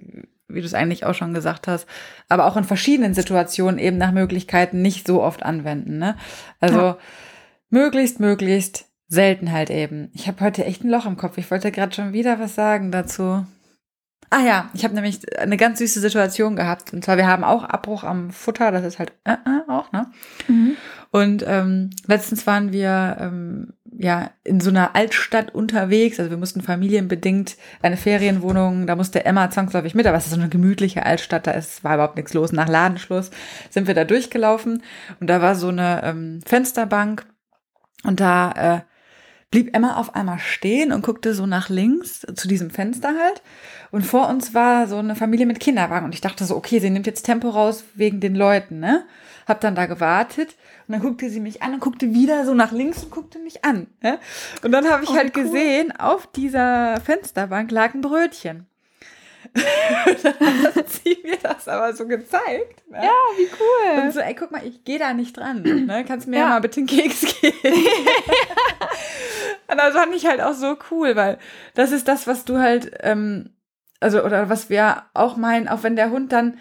wie du es eigentlich auch schon gesagt hast, aber auch in verschiedenen Situationen eben nach Möglichkeiten nicht so oft anwenden. Ne? Also ja. möglichst, möglichst selten halt eben. Ich habe heute echt ein Loch im Kopf. Ich wollte gerade schon wieder was sagen dazu. Ah ja, ich habe nämlich eine ganz süße Situation gehabt. Und zwar, wir haben auch Abbruch am Futter, das ist halt äh, äh, auch, ne? Mhm. Und ähm, letztens waren wir ähm, ja in so einer Altstadt unterwegs. Also wir mussten familienbedingt eine Ferienwohnung, da musste Emma zwangsläufig mit, aber es ist so eine gemütliche Altstadt, da ist, war überhaupt nichts los. Nach Ladenschluss sind wir da durchgelaufen und da war so eine ähm, Fensterbank und da äh, blieb Emma auf einmal stehen und guckte so nach links zu diesem Fenster halt. Und vor uns war so eine Familie mit Kinderwagen. Und ich dachte so, okay, sie nimmt jetzt Tempo raus wegen den Leuten, ne? Hab dann da gewartet und dann guckte sie mich an und guckte wieder so nach links und guckte mich an. Ne? Und dann habe ich oh, halt cool. gesehen, auf dieser Fensterbank lag ein Brötchen. dann hat sie mir das aber so gezeigt. Ne? Ja, wie cool. Und so, ey, guck mal, ich gehe da nicht dran. Ne? Kannst mir ja. mal bitte einen Keks geben. Und das fand ich halt auch so cool, weil das ist das, was du halt, ähm, also, oder was wir auch meinen, auch wenn der Hund dann,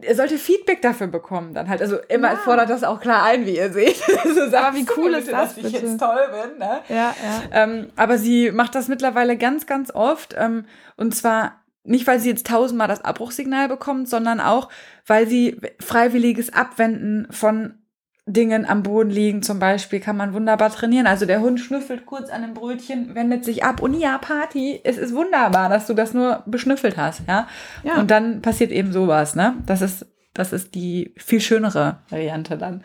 er sollte Feedback dafür bekommen dann halt. Also immer ja. fordert das auch klar ein, wie ihr seht. so aber wie cool ist das, dass ich jetzt toll bin. Ne? Ja, ja. Ähm, aber sie macht das mittlerweile ganz, ganz oft. Ähm, und zwar nicht, weil sie jetzt tausendmal das Abbruchsignal bekommt, sondern auch, weil sie freiwilliges Abwenden von Dingen am Boden liegen zum Beispiel, kann man wunderbar trainieren. Also der Hund schnüffelt kurz an einem Brötchen, wendet sich ab und ja, Party, es ist wunderbar, dass du das nur beschnüffelt hast, ja. ja. Und dann passiert eben sowas, ne? Das ist, das ist die viel schönere Variante dann.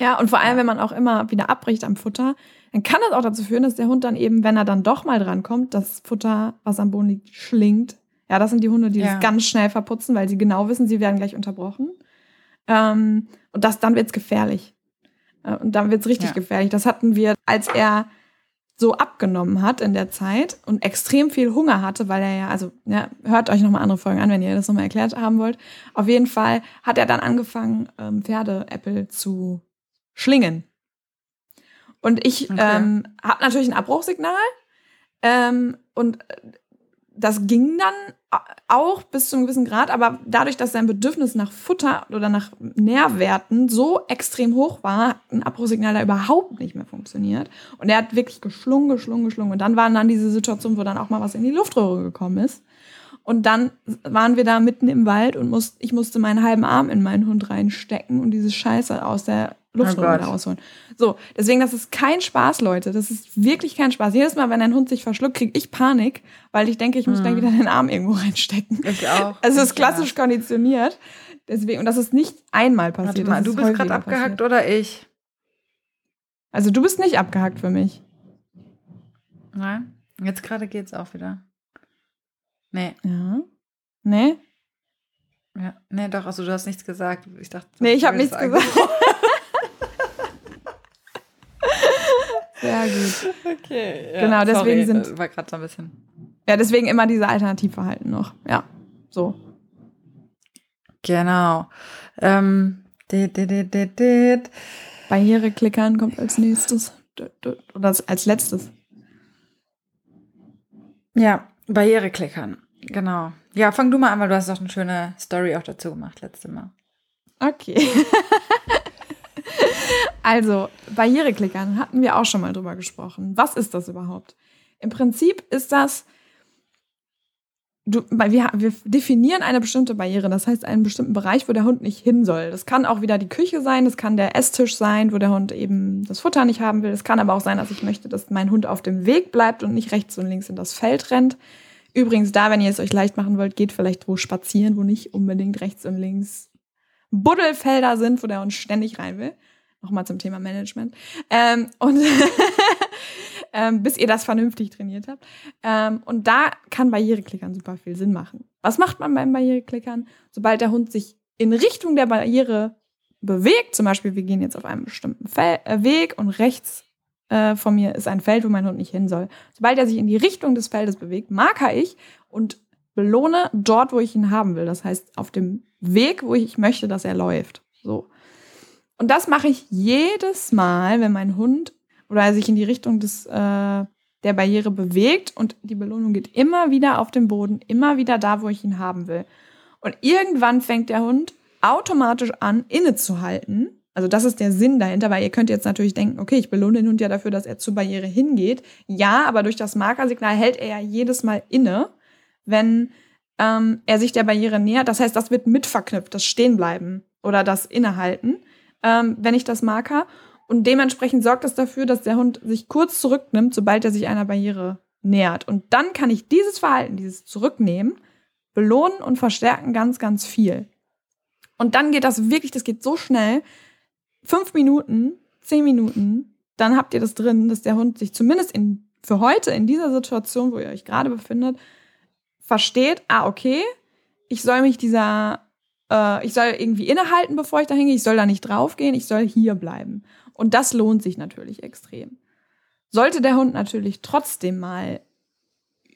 Ja, und vor allem, wenn man auch immer wieder abbricht am Futter, dann kann das auch dazu führen, dass der Hund dann eben, wenn er dann doch mal drankommt, das Futter, was am Boden liegt, schlingt. Ja, das sind die Hunde, die ja. das ganz schnell verputzen, weil sie genau wissen, sie werden gleich unterbrochen. Ähm, und das, dann wird's gefährlich. Äh, und dann wird's richtig ja. gefährlich. Das hatten wir, als er so abgenommen hat in der Zeit und extrem viel Hunger hatte, weil er ja, also ja, hört euch nochmal andere Folgen an, wenn ihr das nochmal erklärt haben wollt. Auf jeden Fall hat er dann angefangen, ähm, Pferdeäppel zu schlingen. Und ich okay. ähm, habe natürlich ein Abbruchsignal ähm, und das ging dann auch bis zu einem gewissen Grad, aber dadurch, dass sein Bedürfnis nach Futter oder nach Nährwerten so extrem hoch war, hat ein Abbruchsignal da überhaupt nicht mehr funktioniert. Und er hat wirklich geschlungen, geschlungen, geschlungen. Und dann waren dann diese Situationen, wo dann auch mal was in die Luftröhre gekommen ist. Und dann waren wir da mitten im Wald und musst, ich musste meinen halben Arm in meinen Hund reinstecken und diese Scheiße aus der Luftröhre oh rausholen. So, deswegen, das ist kein Spaß, Leute. Das ist wirklich kein Spaß. Jedes Mal, wenn ein Hund sich verschluckt, kriege ich Panik, weil ich denke, ich muss mm. gleich wieder den Arm irgendwo reinstecken. Ich auch. Also es ist klassisch ja. konditioniert. Deswegen, und das ist nicht einmal passiert. Warte mal, du bist gerade abgehackt passiert. oder ich? Also du bist nicht abgehackt für mich. Nein. Jetzt gerade geht's auch wieder. Nee. Ja. Nee? Ja, nee, doch, also du hast nichts gesagt. Ich dachte, nee, ich habe nichts gesagt. Sehr gut. Okay. Ja, genau, deswegen sorry, sind. War gerade so ein bisschen. Ja, deswegen immer diese Alternativverhalten noch. Ja, so. Genau. Ähm, dit, dit, dit, dit. Barriereklickern kommt als nächstes. Oder als letztes. Ja, Barriereklickern. Genau. Ja, fang du mal an, weil du hast doch eine schöne Story auch dazu gemacht letztes Mal. Okay. also, Barriereklickern hatten wir auch schon mal drüber gesprochen. Was ist das überhaupt? Im Prinzip ist das, du, wir, wir definieren eine bestimmte Barriere, das heißt einen bestimmten Bereich, wo der Hund nicht hin soll. Das kann auch wieder die Küche sein, das kann der Esstisch sein, wo der Hund eben das Futter nicht haben will. Es kann aber auch sein, dass ich möchte, dass mein Hund auf dem Weg bleibt und nicht rechts und links in das Feld rennt. Übrigens, da, wenn ihr es euch leicht machen wollt, geht vielleicht wo spazieren, wo nicht unbedingt rechts und links Buddelfelder sind, wo der uns ständig rein will. Nochmal zum Thema Management. Ähm, und ähm, bis ihr das vernünftig trainiert habt. Ähm, und da kann Barriereklickern super viel Sinn machen. Was macht man beim Barriereklickern? Sobald der Hund sich in Richtung der Barriere bewegt, zum Beispiel wir gehen jetzt auf einem bestimmten Fel äh, Weg und rechts äh, von mir ist ein Feld, wo mein Hund nicht hin soll. Sobald er sich in die Richtung des Feldes bewegt, marker ich und belohne dort, wo ich ihn haben will. Das heißt, auf dem Weg, wo ich möchte, dass er läuft. So. Und das mache ich jedes Mal, wenn mein Hund oder er sich in die Richtung des, äh, der Barriere bewegt und die Belohnung geht immer wieder auf den Boden, immer wieder da, wo ich ihn haben will. Und irgendwann fängt der Hund automatisch an, innezuhalten. Also das ist der Sinn dahinter, weil ihr könnt jetzt natürlich denken, okay, ich belohne den Hund ja dafür, dass er zur Barriere hingeht. Ja, aber durch das Markersignal hält er ja jedes Mal inne wenn ähm, er sich der Barriere nähert. Das heißt, das wird mit verknüpft, das Stehenbleiben oder das Innehalten, ähm, wenn ich das marker. Und dementsprechend sorgt das dafür, dass der Hund sich kurz zurücknimmt, sobald er sich einer Barriere nähert. Und dann kann ich dieses Verhalten, dieses Zurücknehmen, belohnen und verstärken ganz, ganz viel. Und dann geht das wirklich, das geht so schnell. Fünf Minuten, zehn Minuten, dann habt ihr das drin, dass der Hund sich zumindest in, für heute in dieser Situation, wo ihr euch gerade befindet, versteht, ah, okay, ich soll mich dieser, äh, ich soll irgendwie innehalten, bevor ich da hingehe, ich soll da nicht draufgehen, ich soll hier bleiben. Und das lohnt sich natürlich extrem. Sollte der Hund natürlich trotzdem mal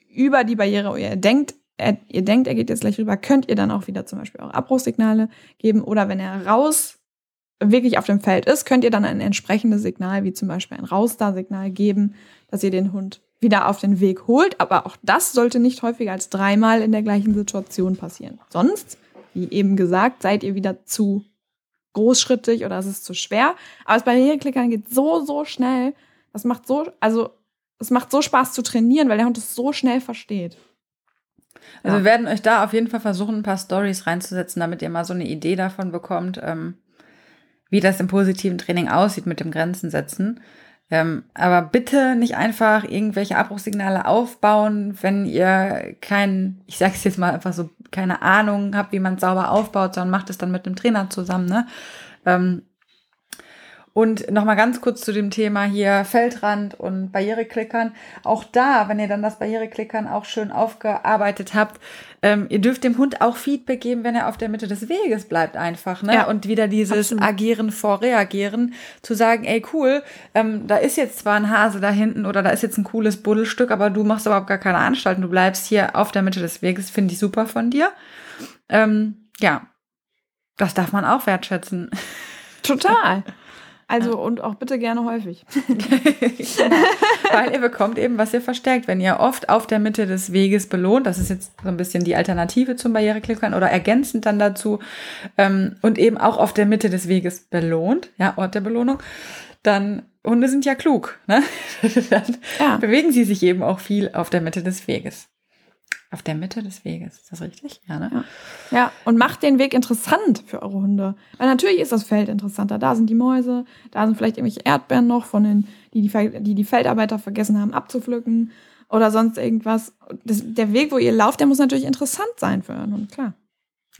über die Barriere, ihr denkt, er, ihr denkt, er geht jetzt gleich rüber, könnt ihr dann auch wieder zum Beispiel auch Abbruchsignale geben oder wenn er raus wirklich auf dem Feld ist, könnt ihr dann ein entsprechendes Signal, wie zum Beispiel ein Raus-da-Signal geben, dass ihr den Hund wieder auf den Weg holt. Aber auch das sollte nicht häufiger als dreimal in der gleichen Situation passieren. Sonst, wie eben gesagt, seid ihr wieder zu großschrittig oder es ist zu schwer. Aber es bei Barriereklickern geht so, so schnell. Das macht so, also es macht so Spaß zu trainieren, weil der Hund es so schnell versteht. Also ja. wir werden euch da auf jeden Fall versuchen, ein paar Stories reinzusetzen, damit ihr mal so eine Idee davon bekommt, ähm, wie das im positiven Training aussieht mit dem Grenzen setzen. Ähm, aber bitte nicht einfach irgendwelche Abbruchssignale aufbauen, wenn ihr kein, ich sag's jetzt mal einfach so, keine Ahnung habt, wie man sauber aufbaut, sondern macht es dann mit dem Trainer zusammen. Ne? Ähm, und nochmal ganz kurz zu dem Thema hier Feldrand und Barriereklickern. Auch da, wenn ihr dann das Barriereklickern auch schön aufgearbeitet habt, ähm, ihr dürft dem Hund auch Feedback geben, wenn er auf der Mitte des Weges bleibt einfach. Ne? Ja, und wieder dieses absolut. Agieren vor Reagieren, zu sagen, ey cool, ähm, da ist jetzt zwar ein Hase da hinten oder da ist jetzt ein cooles Buddelstück, aber du machst überhaupt gar keine Anstalten, du bleibst hier auf der Mitte des Weges, finde ich super von dir. Ähm, ja, das darf man auch wertschätzen. Total. Also ja. und auch bitte gerne häufig. Weil ihr bekommt eben, was ihr verstärkt. Wenn ihr oft auf der Mitte des Weges belohnt, das ist jetzt so ein bisschen die Alternative zum Barriereklickern oder ergänzend dann dazu ähm, und eben auch auf der Mitte des Weges belohnt, ja, Ort der Belohnung, dann Hunde sind ja klug, ne? dann ja. bewegen sie sich eben auch viel auf der Mitte des Weges. Auf der Mitte des Weges, ist das richtig? Ja, ne? ja. ja, und macht den Weg interessant für eure Hunde. Weil natürlich ist das Feld interessanter. Da sind die Mäuse, da sind vielleicht irgendwelche Erdbeeren noch, von den, die die, die, die Feldarbeiter vergessen haben abzupflücken oder sonst irgendwas. Das, der Weg, wo ihr lauft, der muss natürlich interessant sein für euren Hund, klar.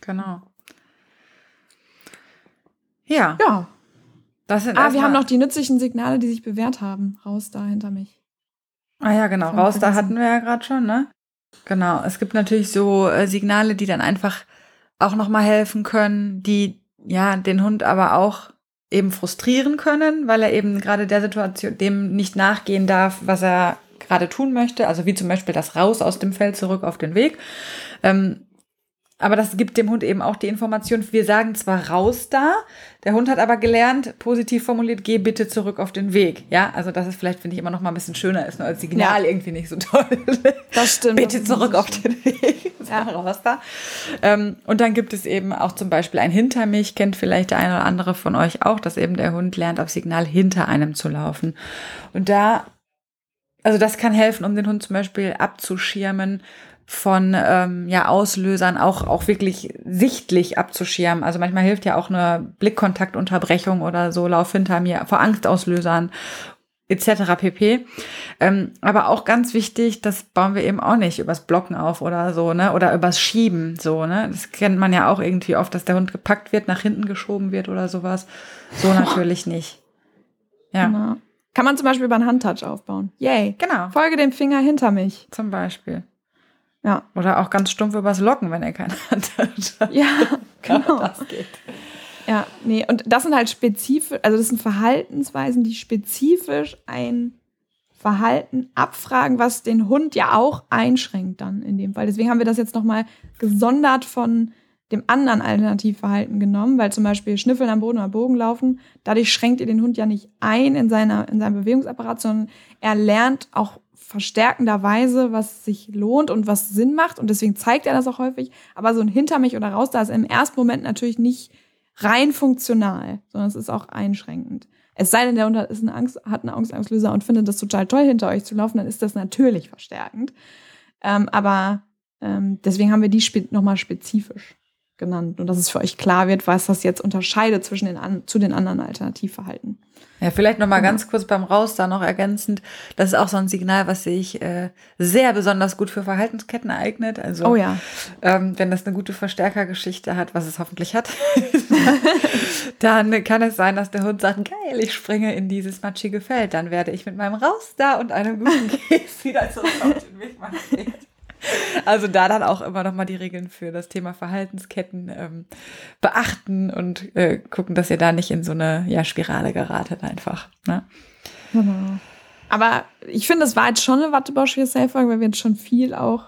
Genau. Ja. Ja. Das sind ah, wir haben noch die nützlichen Signale, die sich bewährt haben. Raus da hinter mich. Ah ja, genau. Raus da hatten wir ja gerade schon, ne? Genau, es gibt natürlich so äh, Signale, die dann einfach auch nochmal helfen können, die ja den Hund aber auch eben frustrieren können, weil er eben gerade der Situation dem nicht nachgehen darf, was er gerade tun möchte. Also wie zum Beispiel das Raus aus dem Feld zurück auf den Weg. Ähm, aber das gibt dem Hund eben auch die Information, wir sagen zwar raus da, der Hund hat aber gelernt, positiv formuliert, geh bitte zurück auf den Weg. Ja, also das ist vielleicht, finde ich, immer noch mal ein bisschen schöner ist, nur als Signal ja. irgendwie nicht so toll. Das stimmt. bitte zurück auf den Weg. Ja. raus da. Ähm, und dann gibt es eben auch zum Beispiel ein Hinter mich, kennt vielleicht der eine oder andere von euch auch, dass eben der Hund lernt, auf Signal hinter einem zu laufen. Und da also das kann helfen, um den Hund zum Beispiel abzuschirmen von ähm, ja, Auslösern auch, auch wirklich sichtlich abzuschirmen. Also manchmal hilft ja auch eine Blickkontaktunterbrechung oder so, lauf hinter mir, vor Angstauslösern etc. pp. Ähm, aber auch ganz wichtig, das bauen wir eben auch nicht übers Blocken auf oder so, ne? Oder übers Schieben, so, ne? Das kennt man ja auch irgendwie oft, dass der Hund gepackt wird, nach hinten geschoben wird oder sowas. So natürlich nicht. Ja. Genau. Kann man zum Beispiel über einen Handtouch aufbauen. Yay. Genau. Folge dem Finger hinter mich. Zum Beispiel. Ja. Oder auch ganz stumpf übers Locken, wenn er keine Hand hat. Ja, genau. das geht. Ja, nee, und das sind halt spezifisch, also das sind Verhaltensweisen, die spezifisch ein Verhalten abfragen, was den Hund ja auch einschränkt dann in dem Fall. Deswegen haben wir das jetzt nochmal gesondert von dem anderen Alternativverhalten genommen, weil zum Beispiel Schnüffeln am Boden oder Bogen laufen, dadurch schränkt ihr den Hund ja nicht ein in, seiner, in seinem Bewegungsapparat, sondern er lernt auch verstärkenderweise, was sich lohnt und was Sinn macht. Und deswegen zeigt er das auch häufig. Aber so ein Hinter mich oder raus, da ist im ersten Moment natürlich nicht rein funktional, sondern es ist auch einschränkend. Es sei denn, der Hund ist eine Angst, hat einen Angstauslöser und findet das total toll, hinter euch zu laufen, dann ist das natürlich verstärkend. Ähm, aber ähm, deswegen haben wir die spe nochmal spezifisch genannt und dass es für euch klar wird, was das jetzt unterscheidet zwischen den an, zu den anderen Alternativverhalten. Ja, vielleicht noch mal genau. ganz kurz beim Raus da noch ergänzend. Das ist auch so ein Signal, was sich äh, sehr besonders gut für Verhaltensketten eignet. Also, oh ja. Ähm, wenn das eine gute Verstärkergeschichte hat, was es hoffentlich hat, dann kann es sein, dass der Hund sagt, geil, ich springe in dieses matschige Feld. Dann werde ich mit meinem Raus da und einem guten Käse wieder zurück auf den Weg marschieren. Also da dann auch immer noch mal die Regeln für das Thema Verhaltensketten ähm, beachten und äh, gucken, dass ihr da nicht in so eine ja, Spirale geratet einfach. Ne? Genau. Aber ich finde, es war jetzt schon eine Wattebosch Yourself, weil wir jetzt schon viel auch.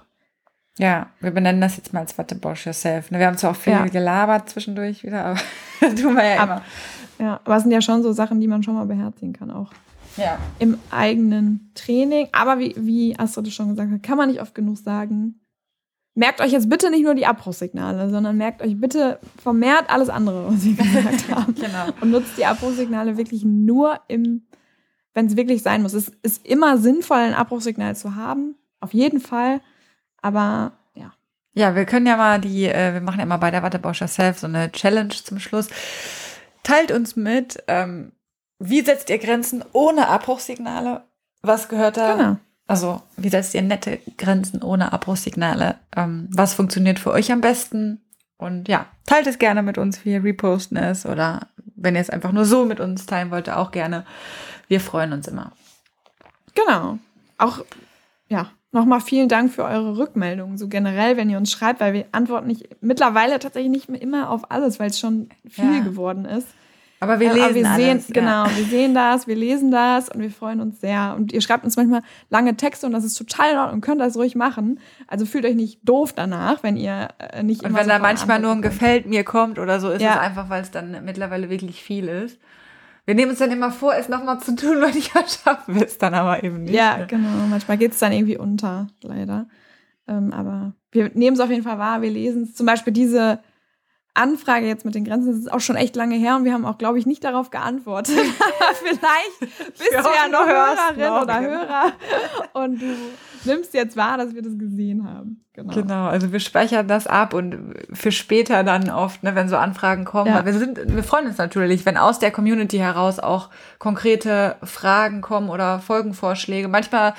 Ja, wir benennen das jetzt mal als Wattebosch Yourself. Ne? Wir haben zwar auch viel ja. gelabert zwischendurch wieder, aber das tun wir ja Ab, immer. Ja, aber es sind ja schon so Sachen, die man schon mal beherzigen kann auch ja. im eigenen Training. Aber wie, wie Astrid schon gesagt hat, kann man nicht oft genug sagen. Merkt euch jetzt bitte nicht nur die Abbruchssignale, sondern merkt euch bitte vermehrt alles andere, was wir gesagt haben. genau. Und nutzt die Abbruchssignale wirklich nur im, wenn es wirklich sein muss. Es ist immer sinnvoll, ein Abbruchsignal zu haben. Auf jeden Fall. Aber ja. Ja, wir können ja mal die, äh, wir machen ja mal bei der Wattebausch Self so eine Challenge zum Schluss teilt uns mit, ähm, wie setzt ihr Grenzen ohne Abbruchssignale? Was gehört da? Genau. Also, wie setzt ihr nette Grenzen ohne Abbruchssignale? Ähm, was funktioniert für euch am besten? Und ja, teilt es gerne mit uns. Wir reposten es oder wenn ihr es einfach nur so mit uns teilen wollt, auch gerne. Wir freuen uns immer. Genau. Auch, ja, nochmal vielen Dank für eure Rückmeldungen, so generell, wenn ihr uns schreibt, weil wir antworten nicht mittlerweile tatsächlich nicht mehr immer auf alles, weil es schon viel Ja. geworden ist. Aber wir Ja, lesen aber wir sehen, alles, ja. genau, wir sehen das, wir lesen das und wir freuen uns sehr. Und ihr schreibt uns manchmal lange Texte und das ist total in Ordnung, könnt das ruhig machen. Also fühlt euch nicht doof danach, wenn ihr äh, nicht Und wenn da manchmal nur ein. Gefällt mir kommt oder so, ist Ja. es einfach, weil es dann mittlerweile wirklich viel ist. Wir nehmen uns dann immer vor, es nochmal zu tun, weil ich schaffen wir es dann aber eben nicht. Ja, genau. Manchmal geht es dann irgendwie unter, leider. Ähm, aber wir nehmen es auf jeden Fall wahr, wir lesen es. Zum Beispiel diese Anfrage jetzt mit den Grenzen, das ist auch schon echt lange her und wir haben auch, glaube ich, nicht darauf geantwortet. Vielleicht bist Wir du ja noch Hörerin noch, oder genau. Hörer und du nimmst jetzt wahr, dass wir das gesehen haben. Genau. Genau, also wir speichern das ab und für später dann oft, ne, wenn so Anfragen kommen. Ja. Wir sind, wir freuen uns natürlich, wenn aus der Community heraus auch konkrete Fragen kommen oder Folgenvorschläge. Manchmal,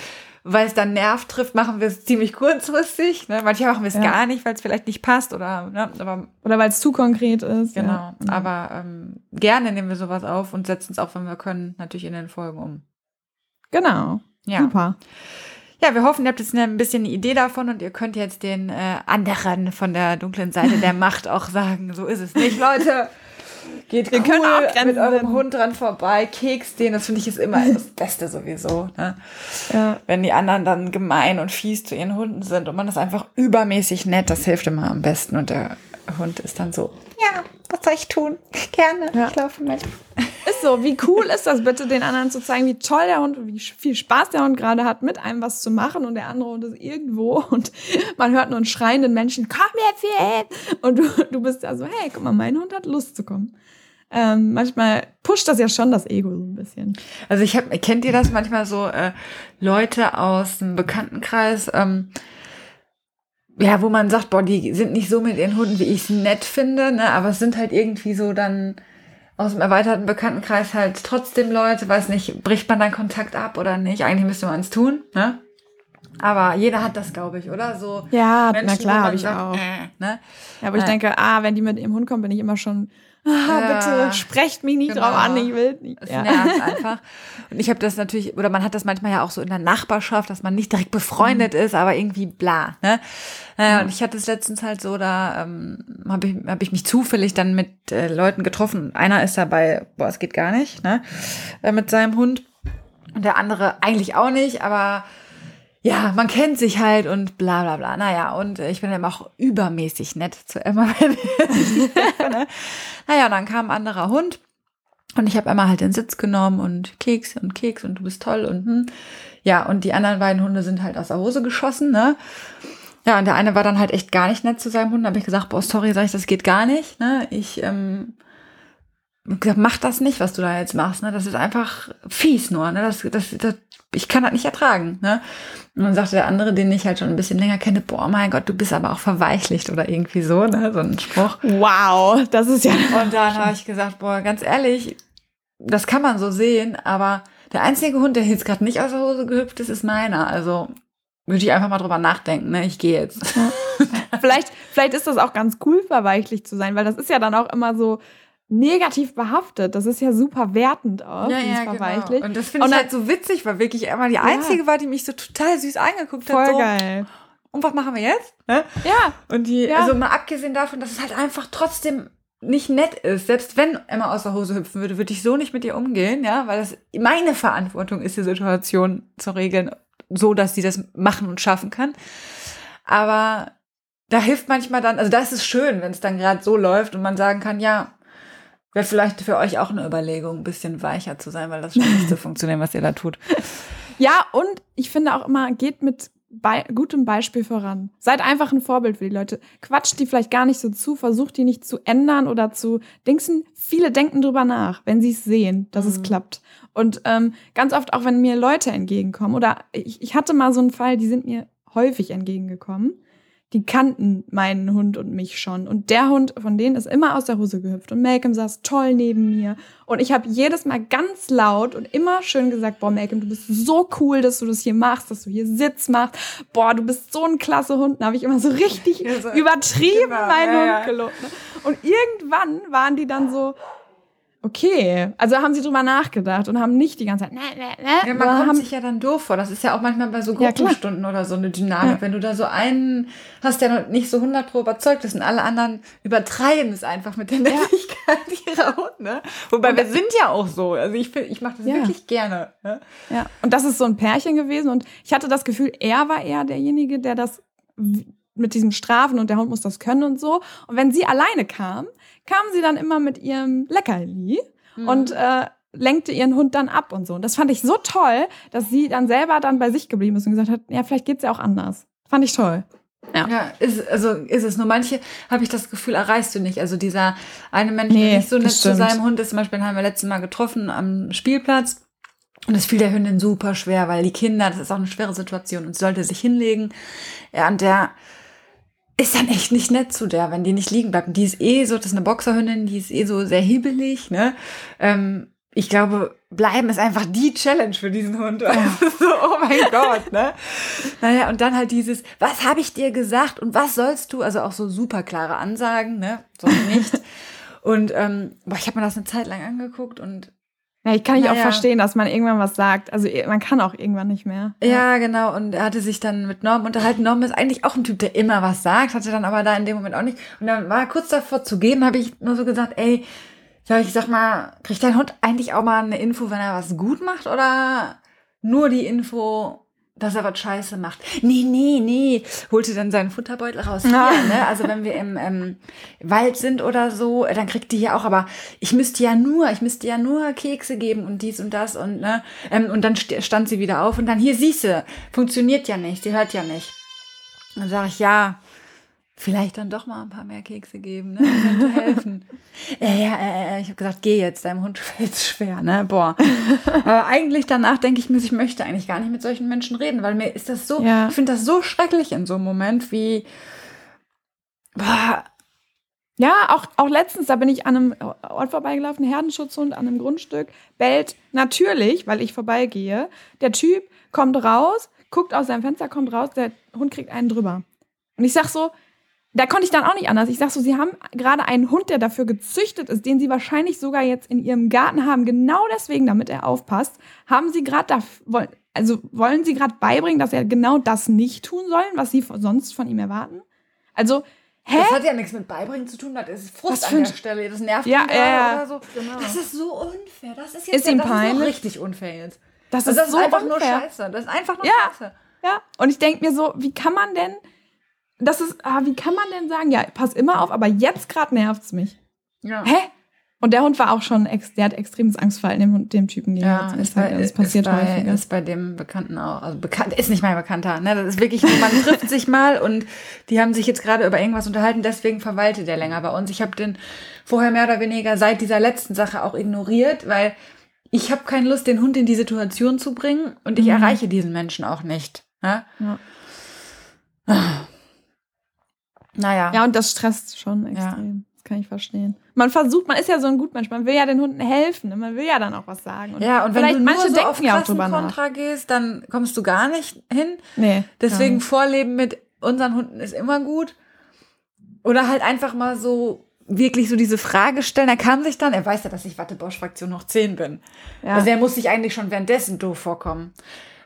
weil es dann Nerv trifft, machen wir es ziemlich kurzfristig. Ne? Manchmal machen wir es Ja. gar nicht, weil es vielleicht nicht passt oder, ne, aber Oder weil es zu konkret ist. genau. Ja. Aber ähm, gerne nehmen wir sowas auf und setzen es auch, wenn wir können, natürlich in den Folgen um. Genau. Ja. Super. Ja, wir hoffen, ihr habt jetzt ein bisschen eine Idee davon und ihr könnt jetzt den äh, anderen von der dunklen Seite der Macht auch sagen, so ist es nicht, Leute. Geht Wir cool können auch Grenzen mit eurem. Hund dran vorbei, Keks den, das finde ich ist immer das Beste sowieso. Ne? Ja. Wenn die anderen dann gemein und fies zu ihren Hunden sind und man ist einfach übermäßig nett, das hilft immer am besten und der Hund ist dann so, was soll ich tun? Gerne, Ja. ich laufe mit. Ist so, wie cool ist das bitte, den anderen zu zeigen, wie toll der Hund, wie viel Spaß der Hund gerade hat, mit einem was zu machen und der andere Hund ist irgendwo und man hört nur einen schreienden Menschen, komm jetzt hier hin! Und du, du bist da so, hey, guck mal, mein Hund hat Lust zu kommen. Ähm, manchmal pusht das ja schon das Ego so ein bisschen. Also ich habe, kennt ihr das manchmal so äh, Leute aus dem Bekanntenkreis, ähm, ja, wo man sagt, boah, die sind nicht so mit ihren Hunden, wie ich es nett finde, ne, aber es sind halt irgendwie so dann aus dem erweiterten Bekanntenkreis halt trotzdem Leute, weiß nicht, bricht man dann Kontakt ab oder nicht? Eigentlich müsste man es tun, ne? Aber jeder hat das, glaube ich, oder? So Ja, Menschen, na klar, habe ich sagt, auch. Äh, ne? Ja, aber ich Äh. denke, ah, wenn die mit ihrem Hund kommen, bin ich immer schon, ah, bitte sprecht mich nicht genau. drauf an, ich will nicht. Es Ja. nervt einfach. Und ich habe das natürlich, oder man hat das manchmal ja auch so in der Nachbarschaft, dass man nicht direkt befreundet ist, aber irgendwie bla. Ne? Naja, und ich hatte es letztens halt so, da ähm, habe ich, hab ich mich zufällig dann mit äh, Leuten getroffen. Einer ist dabei, boah, es geht gar nicht, ne? Äh, mit seinem Hund. Und der andere eigentlich auch nicht, aber ja, man kennt sich halt und bla bla bla. Naja, und äh, ich bin dann auch übermäßig nett zu Emma. ne? Naja, und dann kam ein anderer Hund und ich habe Emma halt den Sitz genommen und Keks und Keks und du bist toll und hm. ja, und die anderen beiden Hunde sind halt aus der Hose geschossen, ne? Ja, und der eine war dann halt echt gar nicht nett zu seinem Hund. Da habe ich gesagt, boah, sorry, sag ich, das geht gar nicht, ne? Ich ähm, gesagt, mach das nicht, was du da jetzt machst, ne? Das ist einfach fies nur, ne? Das, das, das, ich kann das nicht ertragen, ne? Und dann sagte der andere, den ich halt schon ein bisschen länger kenne, boah, mein Gott, du bist aber auch verweichlicht oder irgendwie so, ne? So ein Spruch. Wow, das ist ja. Und dann habe ich gesagt, boah, ganz ehrlich, das kann man so sehen, aber der einzige Hund, der jetzt gerade nicht aus der Hose gehüpft ist, ist meiner. Also würde ich einfach mal drüber nachdenken, ne? Ich gehe jetzt. vielleicht, vielleicht ist das auch ganz cool, verweichlich zu sein, weil das ist ja dann auch immer so negativ behaftet. Das ist ja super wertend auch, dieses verweichlich. genau. Und das finde ich dann- halt so witzig, weil wirklich Emma die einzige war, die mich so total süß angeguckt Voll hat. So, geil. Und was machen wir jetzt? Ne? Ja, Und die, Ja. also mal abgesehen davon, dass es halt einfach trotzdem nicht nett ist. Selbst wenn Emma aus der Hose hüpfen würde, würde ich so nicht mit ihr umgehen, ja, weil das meine Verantwortung ist, die Situation zu regeln, so dass sie das machen und schaffen kann. Aber da hilft manchmal dann, also da ist schön, wenn es dann gerade so läuft und man sagen kann, ja, wäre vielleicht für euch auch eine Überlegung, ein bisschen weicher zu sein, weil das scheint nicht zu funktionieren, was ihr da tut. Ja, und ich finde auch immer, geht mit bei, gutem Beispiel voran. Seid einfach ein Vorbild für die Leute. Quatscht die vielleicht gar nicht so zu, versucht die nicht zu ändern oder zu dingsen. Viele denken drüber nach, wenn sie es sehen, dass es Mhm. klappt. Und ähm, ganz oft auch, wenn mir Leute entgegenkommen. Oder ich, ich hatte mal so einen Fall, die sind mir häufig entgegengekommen. Die kannten meinen Hund und mich schon. Und der Hund von denen ist immer aus der Hose gehüpft. Und Malcolm saß toll neben mir. Und ich habe jedes Mal ganz laut und immer schön gesagt, boah, Malcolm, du bist so cool, dass du das hier machst, dass du hier Sitz machst. Boah, du bist so ein klasse Hund. Da habe ich immer so richtig ja, so übertrieben genau, meinen ja, Hund gelobt. Ne? Und irgendwann waren die dann so, Okay, also haben sie drüber nachgedacht und haben nicht die ganze Zeit. Ne, ne, ne, ja, man kommt haben, sich ja dann doof vor. Das ist ja auch manchmal bei so Gruppenstunden ja, oder so eine Dynamik. Ja. Wenn du da so einen hast, der noch nicht so 100 pro überzeugt ist und alle anderen übertreiben es einfach mit der Nettigkeit ja. ihrer Hunde. Wobei und wir sind ja auch so. Also ich, ich mache das wirklich gerne. Ne? Ja, und das ist so ein Pärchen gewesen und ich hatte das Gefühl, er war eher derjenige, der das mit diesem Strafen und der Hund muss das können und so. Und wenn sie alleine kam, kam sie dann immer mit ihrem Leckerli mhm. und äh, lenkte ihren Hund dann ab und so. Und das fand ich so toll, dass sie dann selber dann bei sich geblieben ist und gesagt hat, ja, vielleicht geht's ja auch anders. Fand ich toll. Ja, ja ist, also ist es. Nur manche habe ich das Gefühl, erreichst du nicht. Also dieser eine Mensch, nee, der nicht so nett zu seinem Hund ist, zum Beispiel haben wir letztes Mal getroffen am Spielplatz. Und es fiel der Hündin super schwer, weil die Kinder, das ist auch eine schwere Situation und sie sollte sich hinlegen. Ja, und der ist dann echt nicht nett zu der, wenn die nicht liegen bleibt. Und die ist eh so, das ist eine Boxerhündin, die ist eh so sehr hibbelig, ne? Ähm, ich glaube, bleiben ist einfach die Challenge für diesen Hund. Ja. so, oh mein Gott, ne? Naja, und dann halt dieses, was habe ich dir gesagt und was sollst du? Also auch so super klare Ansagen, ne? So nicht. und ähm, boah, ich habe mir das eine Zeit lang angeguckt und ja, ich kann nicht naja. auch verstehen, dass man irgendwann was sagt. Also man kann auch irgendwann nicht mehr. Ja. ja, genau. Und er hatte sich dann mit Norm unterhalten. Norm ist eigentlich auch ein Typ, der immer was sagt, hatte dann aber da in dem Moment auch nicht. Und dann war er kurz davor zu geben, habe ich nur so gesagt, ey, ja, ich sag mal, kriegt dein Hund eigentlich auch mal eine Info, wenn er was gut macht oder nur die Info, dass er was Scheiße macht. Nee, nee, nee. Holte dann seinen Futterbeutel raus. Hier, ah. ne? Also wenn wir im ähm, Wald sind oder so, dann kriegt die ja auch, aber ich müsste ja nur, ich müsste ja nur Kekse geben und dies und das und ne. Ähm, und dann stand sie wieder auf und dann, hier siehst du, funktioniert ja nicht, sie hört ja nicht. Dann sage ich, ja, vielleicht dann doch mal ein paar mehr Kekse geben, ne? Könnte helfen. äh, ja, äh, ich habe gesagt, geh jetzt, deinem Hund fällt schwer, ne? Boah. Aber eigentlich danach denke ich mir, ich möchte eigentlich gar nicht mit solchen Menschen reden, weil mir ist das so, ja. ich finde das so schrecklich in so einem Moment, wie boah. Ja, auch, auch letztens, da bin ich an einem Ort vorbeigelaufen, Herdenschutzhund an einem Grundstück, bellt natürlich, weil ich vorbeigehe. Der Typ kommt raus, guckt aus seinem Fenster, kommt raus, der Hund kriegt einen drüber. Und ich sag so, da konnte ich dann auch nicht anders. Ich sag so, sie haben gerade einen Hund, der dafür gezüchtet ist, den sie wahrscheinlich sogar jetzt in ihrem Garten haben, genau deswegen, damit er aufpasst, haben sie gerade da, also wollen sie gerade beibringen, dass er genau das nicht tun soll, was sie sonst von ihm erwarten? Also, hä? Das hat ja nichts mit beibringen zu tun, das ist Frust an der Stelle, das nervt ja, ja, ja. oder so. Genau. Das ist so unfair. Das ist jetzt ist ja, ihm das peinlich? Ist richtig unfair jetzt. Das, also ist, das ist so einfach unfair. nur Scheiße. Das ist einfach nur ja, Scheiße. Ja, und ich denke mir so, wie kann man denn das ist, ah, wie kann man denn sagen, ja, pass immer auf, aber jetzt gerade nervt's mich. Ja. Hä? Und der Hund war auch schon, ex, der hat extremes Angstverhalten dem, dem Typen gegenüber. Ja, ist bei, das passiert ist bei, häufiger. ist bei dem Bekannten auch. Also bekannt, ist nicht mein Bekannter. Ne? Das ist wirklich, man trifft sich mal und die haben sich jetzt gerade über irgendwas unterhalten, deswegen verweilte der länger bei uns. Ich habe den vorher mehr oder weniger seit dieser letzten Sache auch ignoriert, weil ich habe keine Lust, den Hund in die Situation zu bringen und ich mhm. erreiche diesen Menschen auch nicht. Ne? Ja. Naja. Ja, und das stresst schon extrem. Ja. Das kann ich verstehen. Man versucht, man ist ja so ein Gutmensch, man will ja den Hunden helfen, ne? man will ja dann auch was sagen. Und ja, und wenn du manche nur so auf ja Kontra gehst, dann kommst du gar nicht hin. Nee. Deswegen Vorleben mit unseren Hunden ist immer gut. Oder halt einfach mal so wirklich so diese Frage stellen. Er kann sich dann, er weiß ja, dass ich Watte-Bosch-Fraktion noch 10 bin. Ja. Also er muss sich eigentlich schon währenddessen doof vorkommen.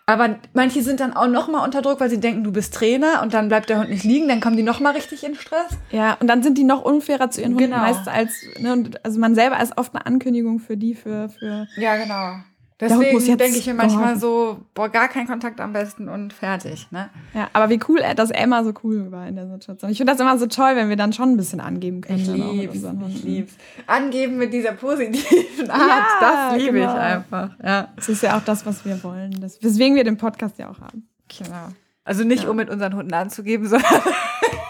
Aber manche sind dann auch noch mal unter Druck, weil sie denken, du bist Trainer und dann bleibt der Hund nicht liegen, dann kommen die noch mal richtig in Stress. Ja, und dann sind die noch unfairer zu ihren Hunden genau. meist als ne, also man selber ist oft eine Ankündigung für die für für Ja, genau. Deswegen denke ich mir manchmal so, boah, gar kein Kontakt am besten und fertig, ne? Ja, aber wie cool, dass Emma so cool war in der Situation. Ich finde das immer so toll, wenn wir dann schon ein bisschen angeben können. Ich lieb's, ich lieb's. Angeben mit dieser positiven Art, ja, das liebe genau. ich einfach, ja. Das ist ja auch das, was wir wollen, das, weswegen wir den Podcast ja auch haben. Genau. Also nicht, ja. um mit unseren Hunden anzugeben, sondern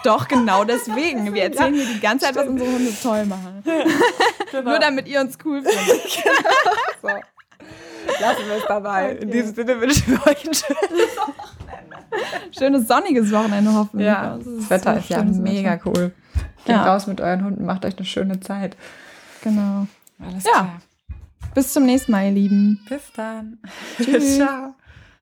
doch genau deswegen. Wir erzählen ja, hier die ganze Zeit, was unsere Hunde toll machen. Genau. Nur damit ihr uns cool findet. genau. So. Lassen wir es dabei. Okay. In diesem Sinne wünschen wir euch ein schönes Wochenende. schönes sonniges Wochenende hoffentlich. Ja, das, das Wetter so ist ja mega Wetter. cool. Geht ja. raus mit euren Hunden, macht euch eine schöne Zeit. Genau. Alles ja. klar. Bis zum nächsten Mal, ihr Lieben. Bis dann. Tschüss. Ciao.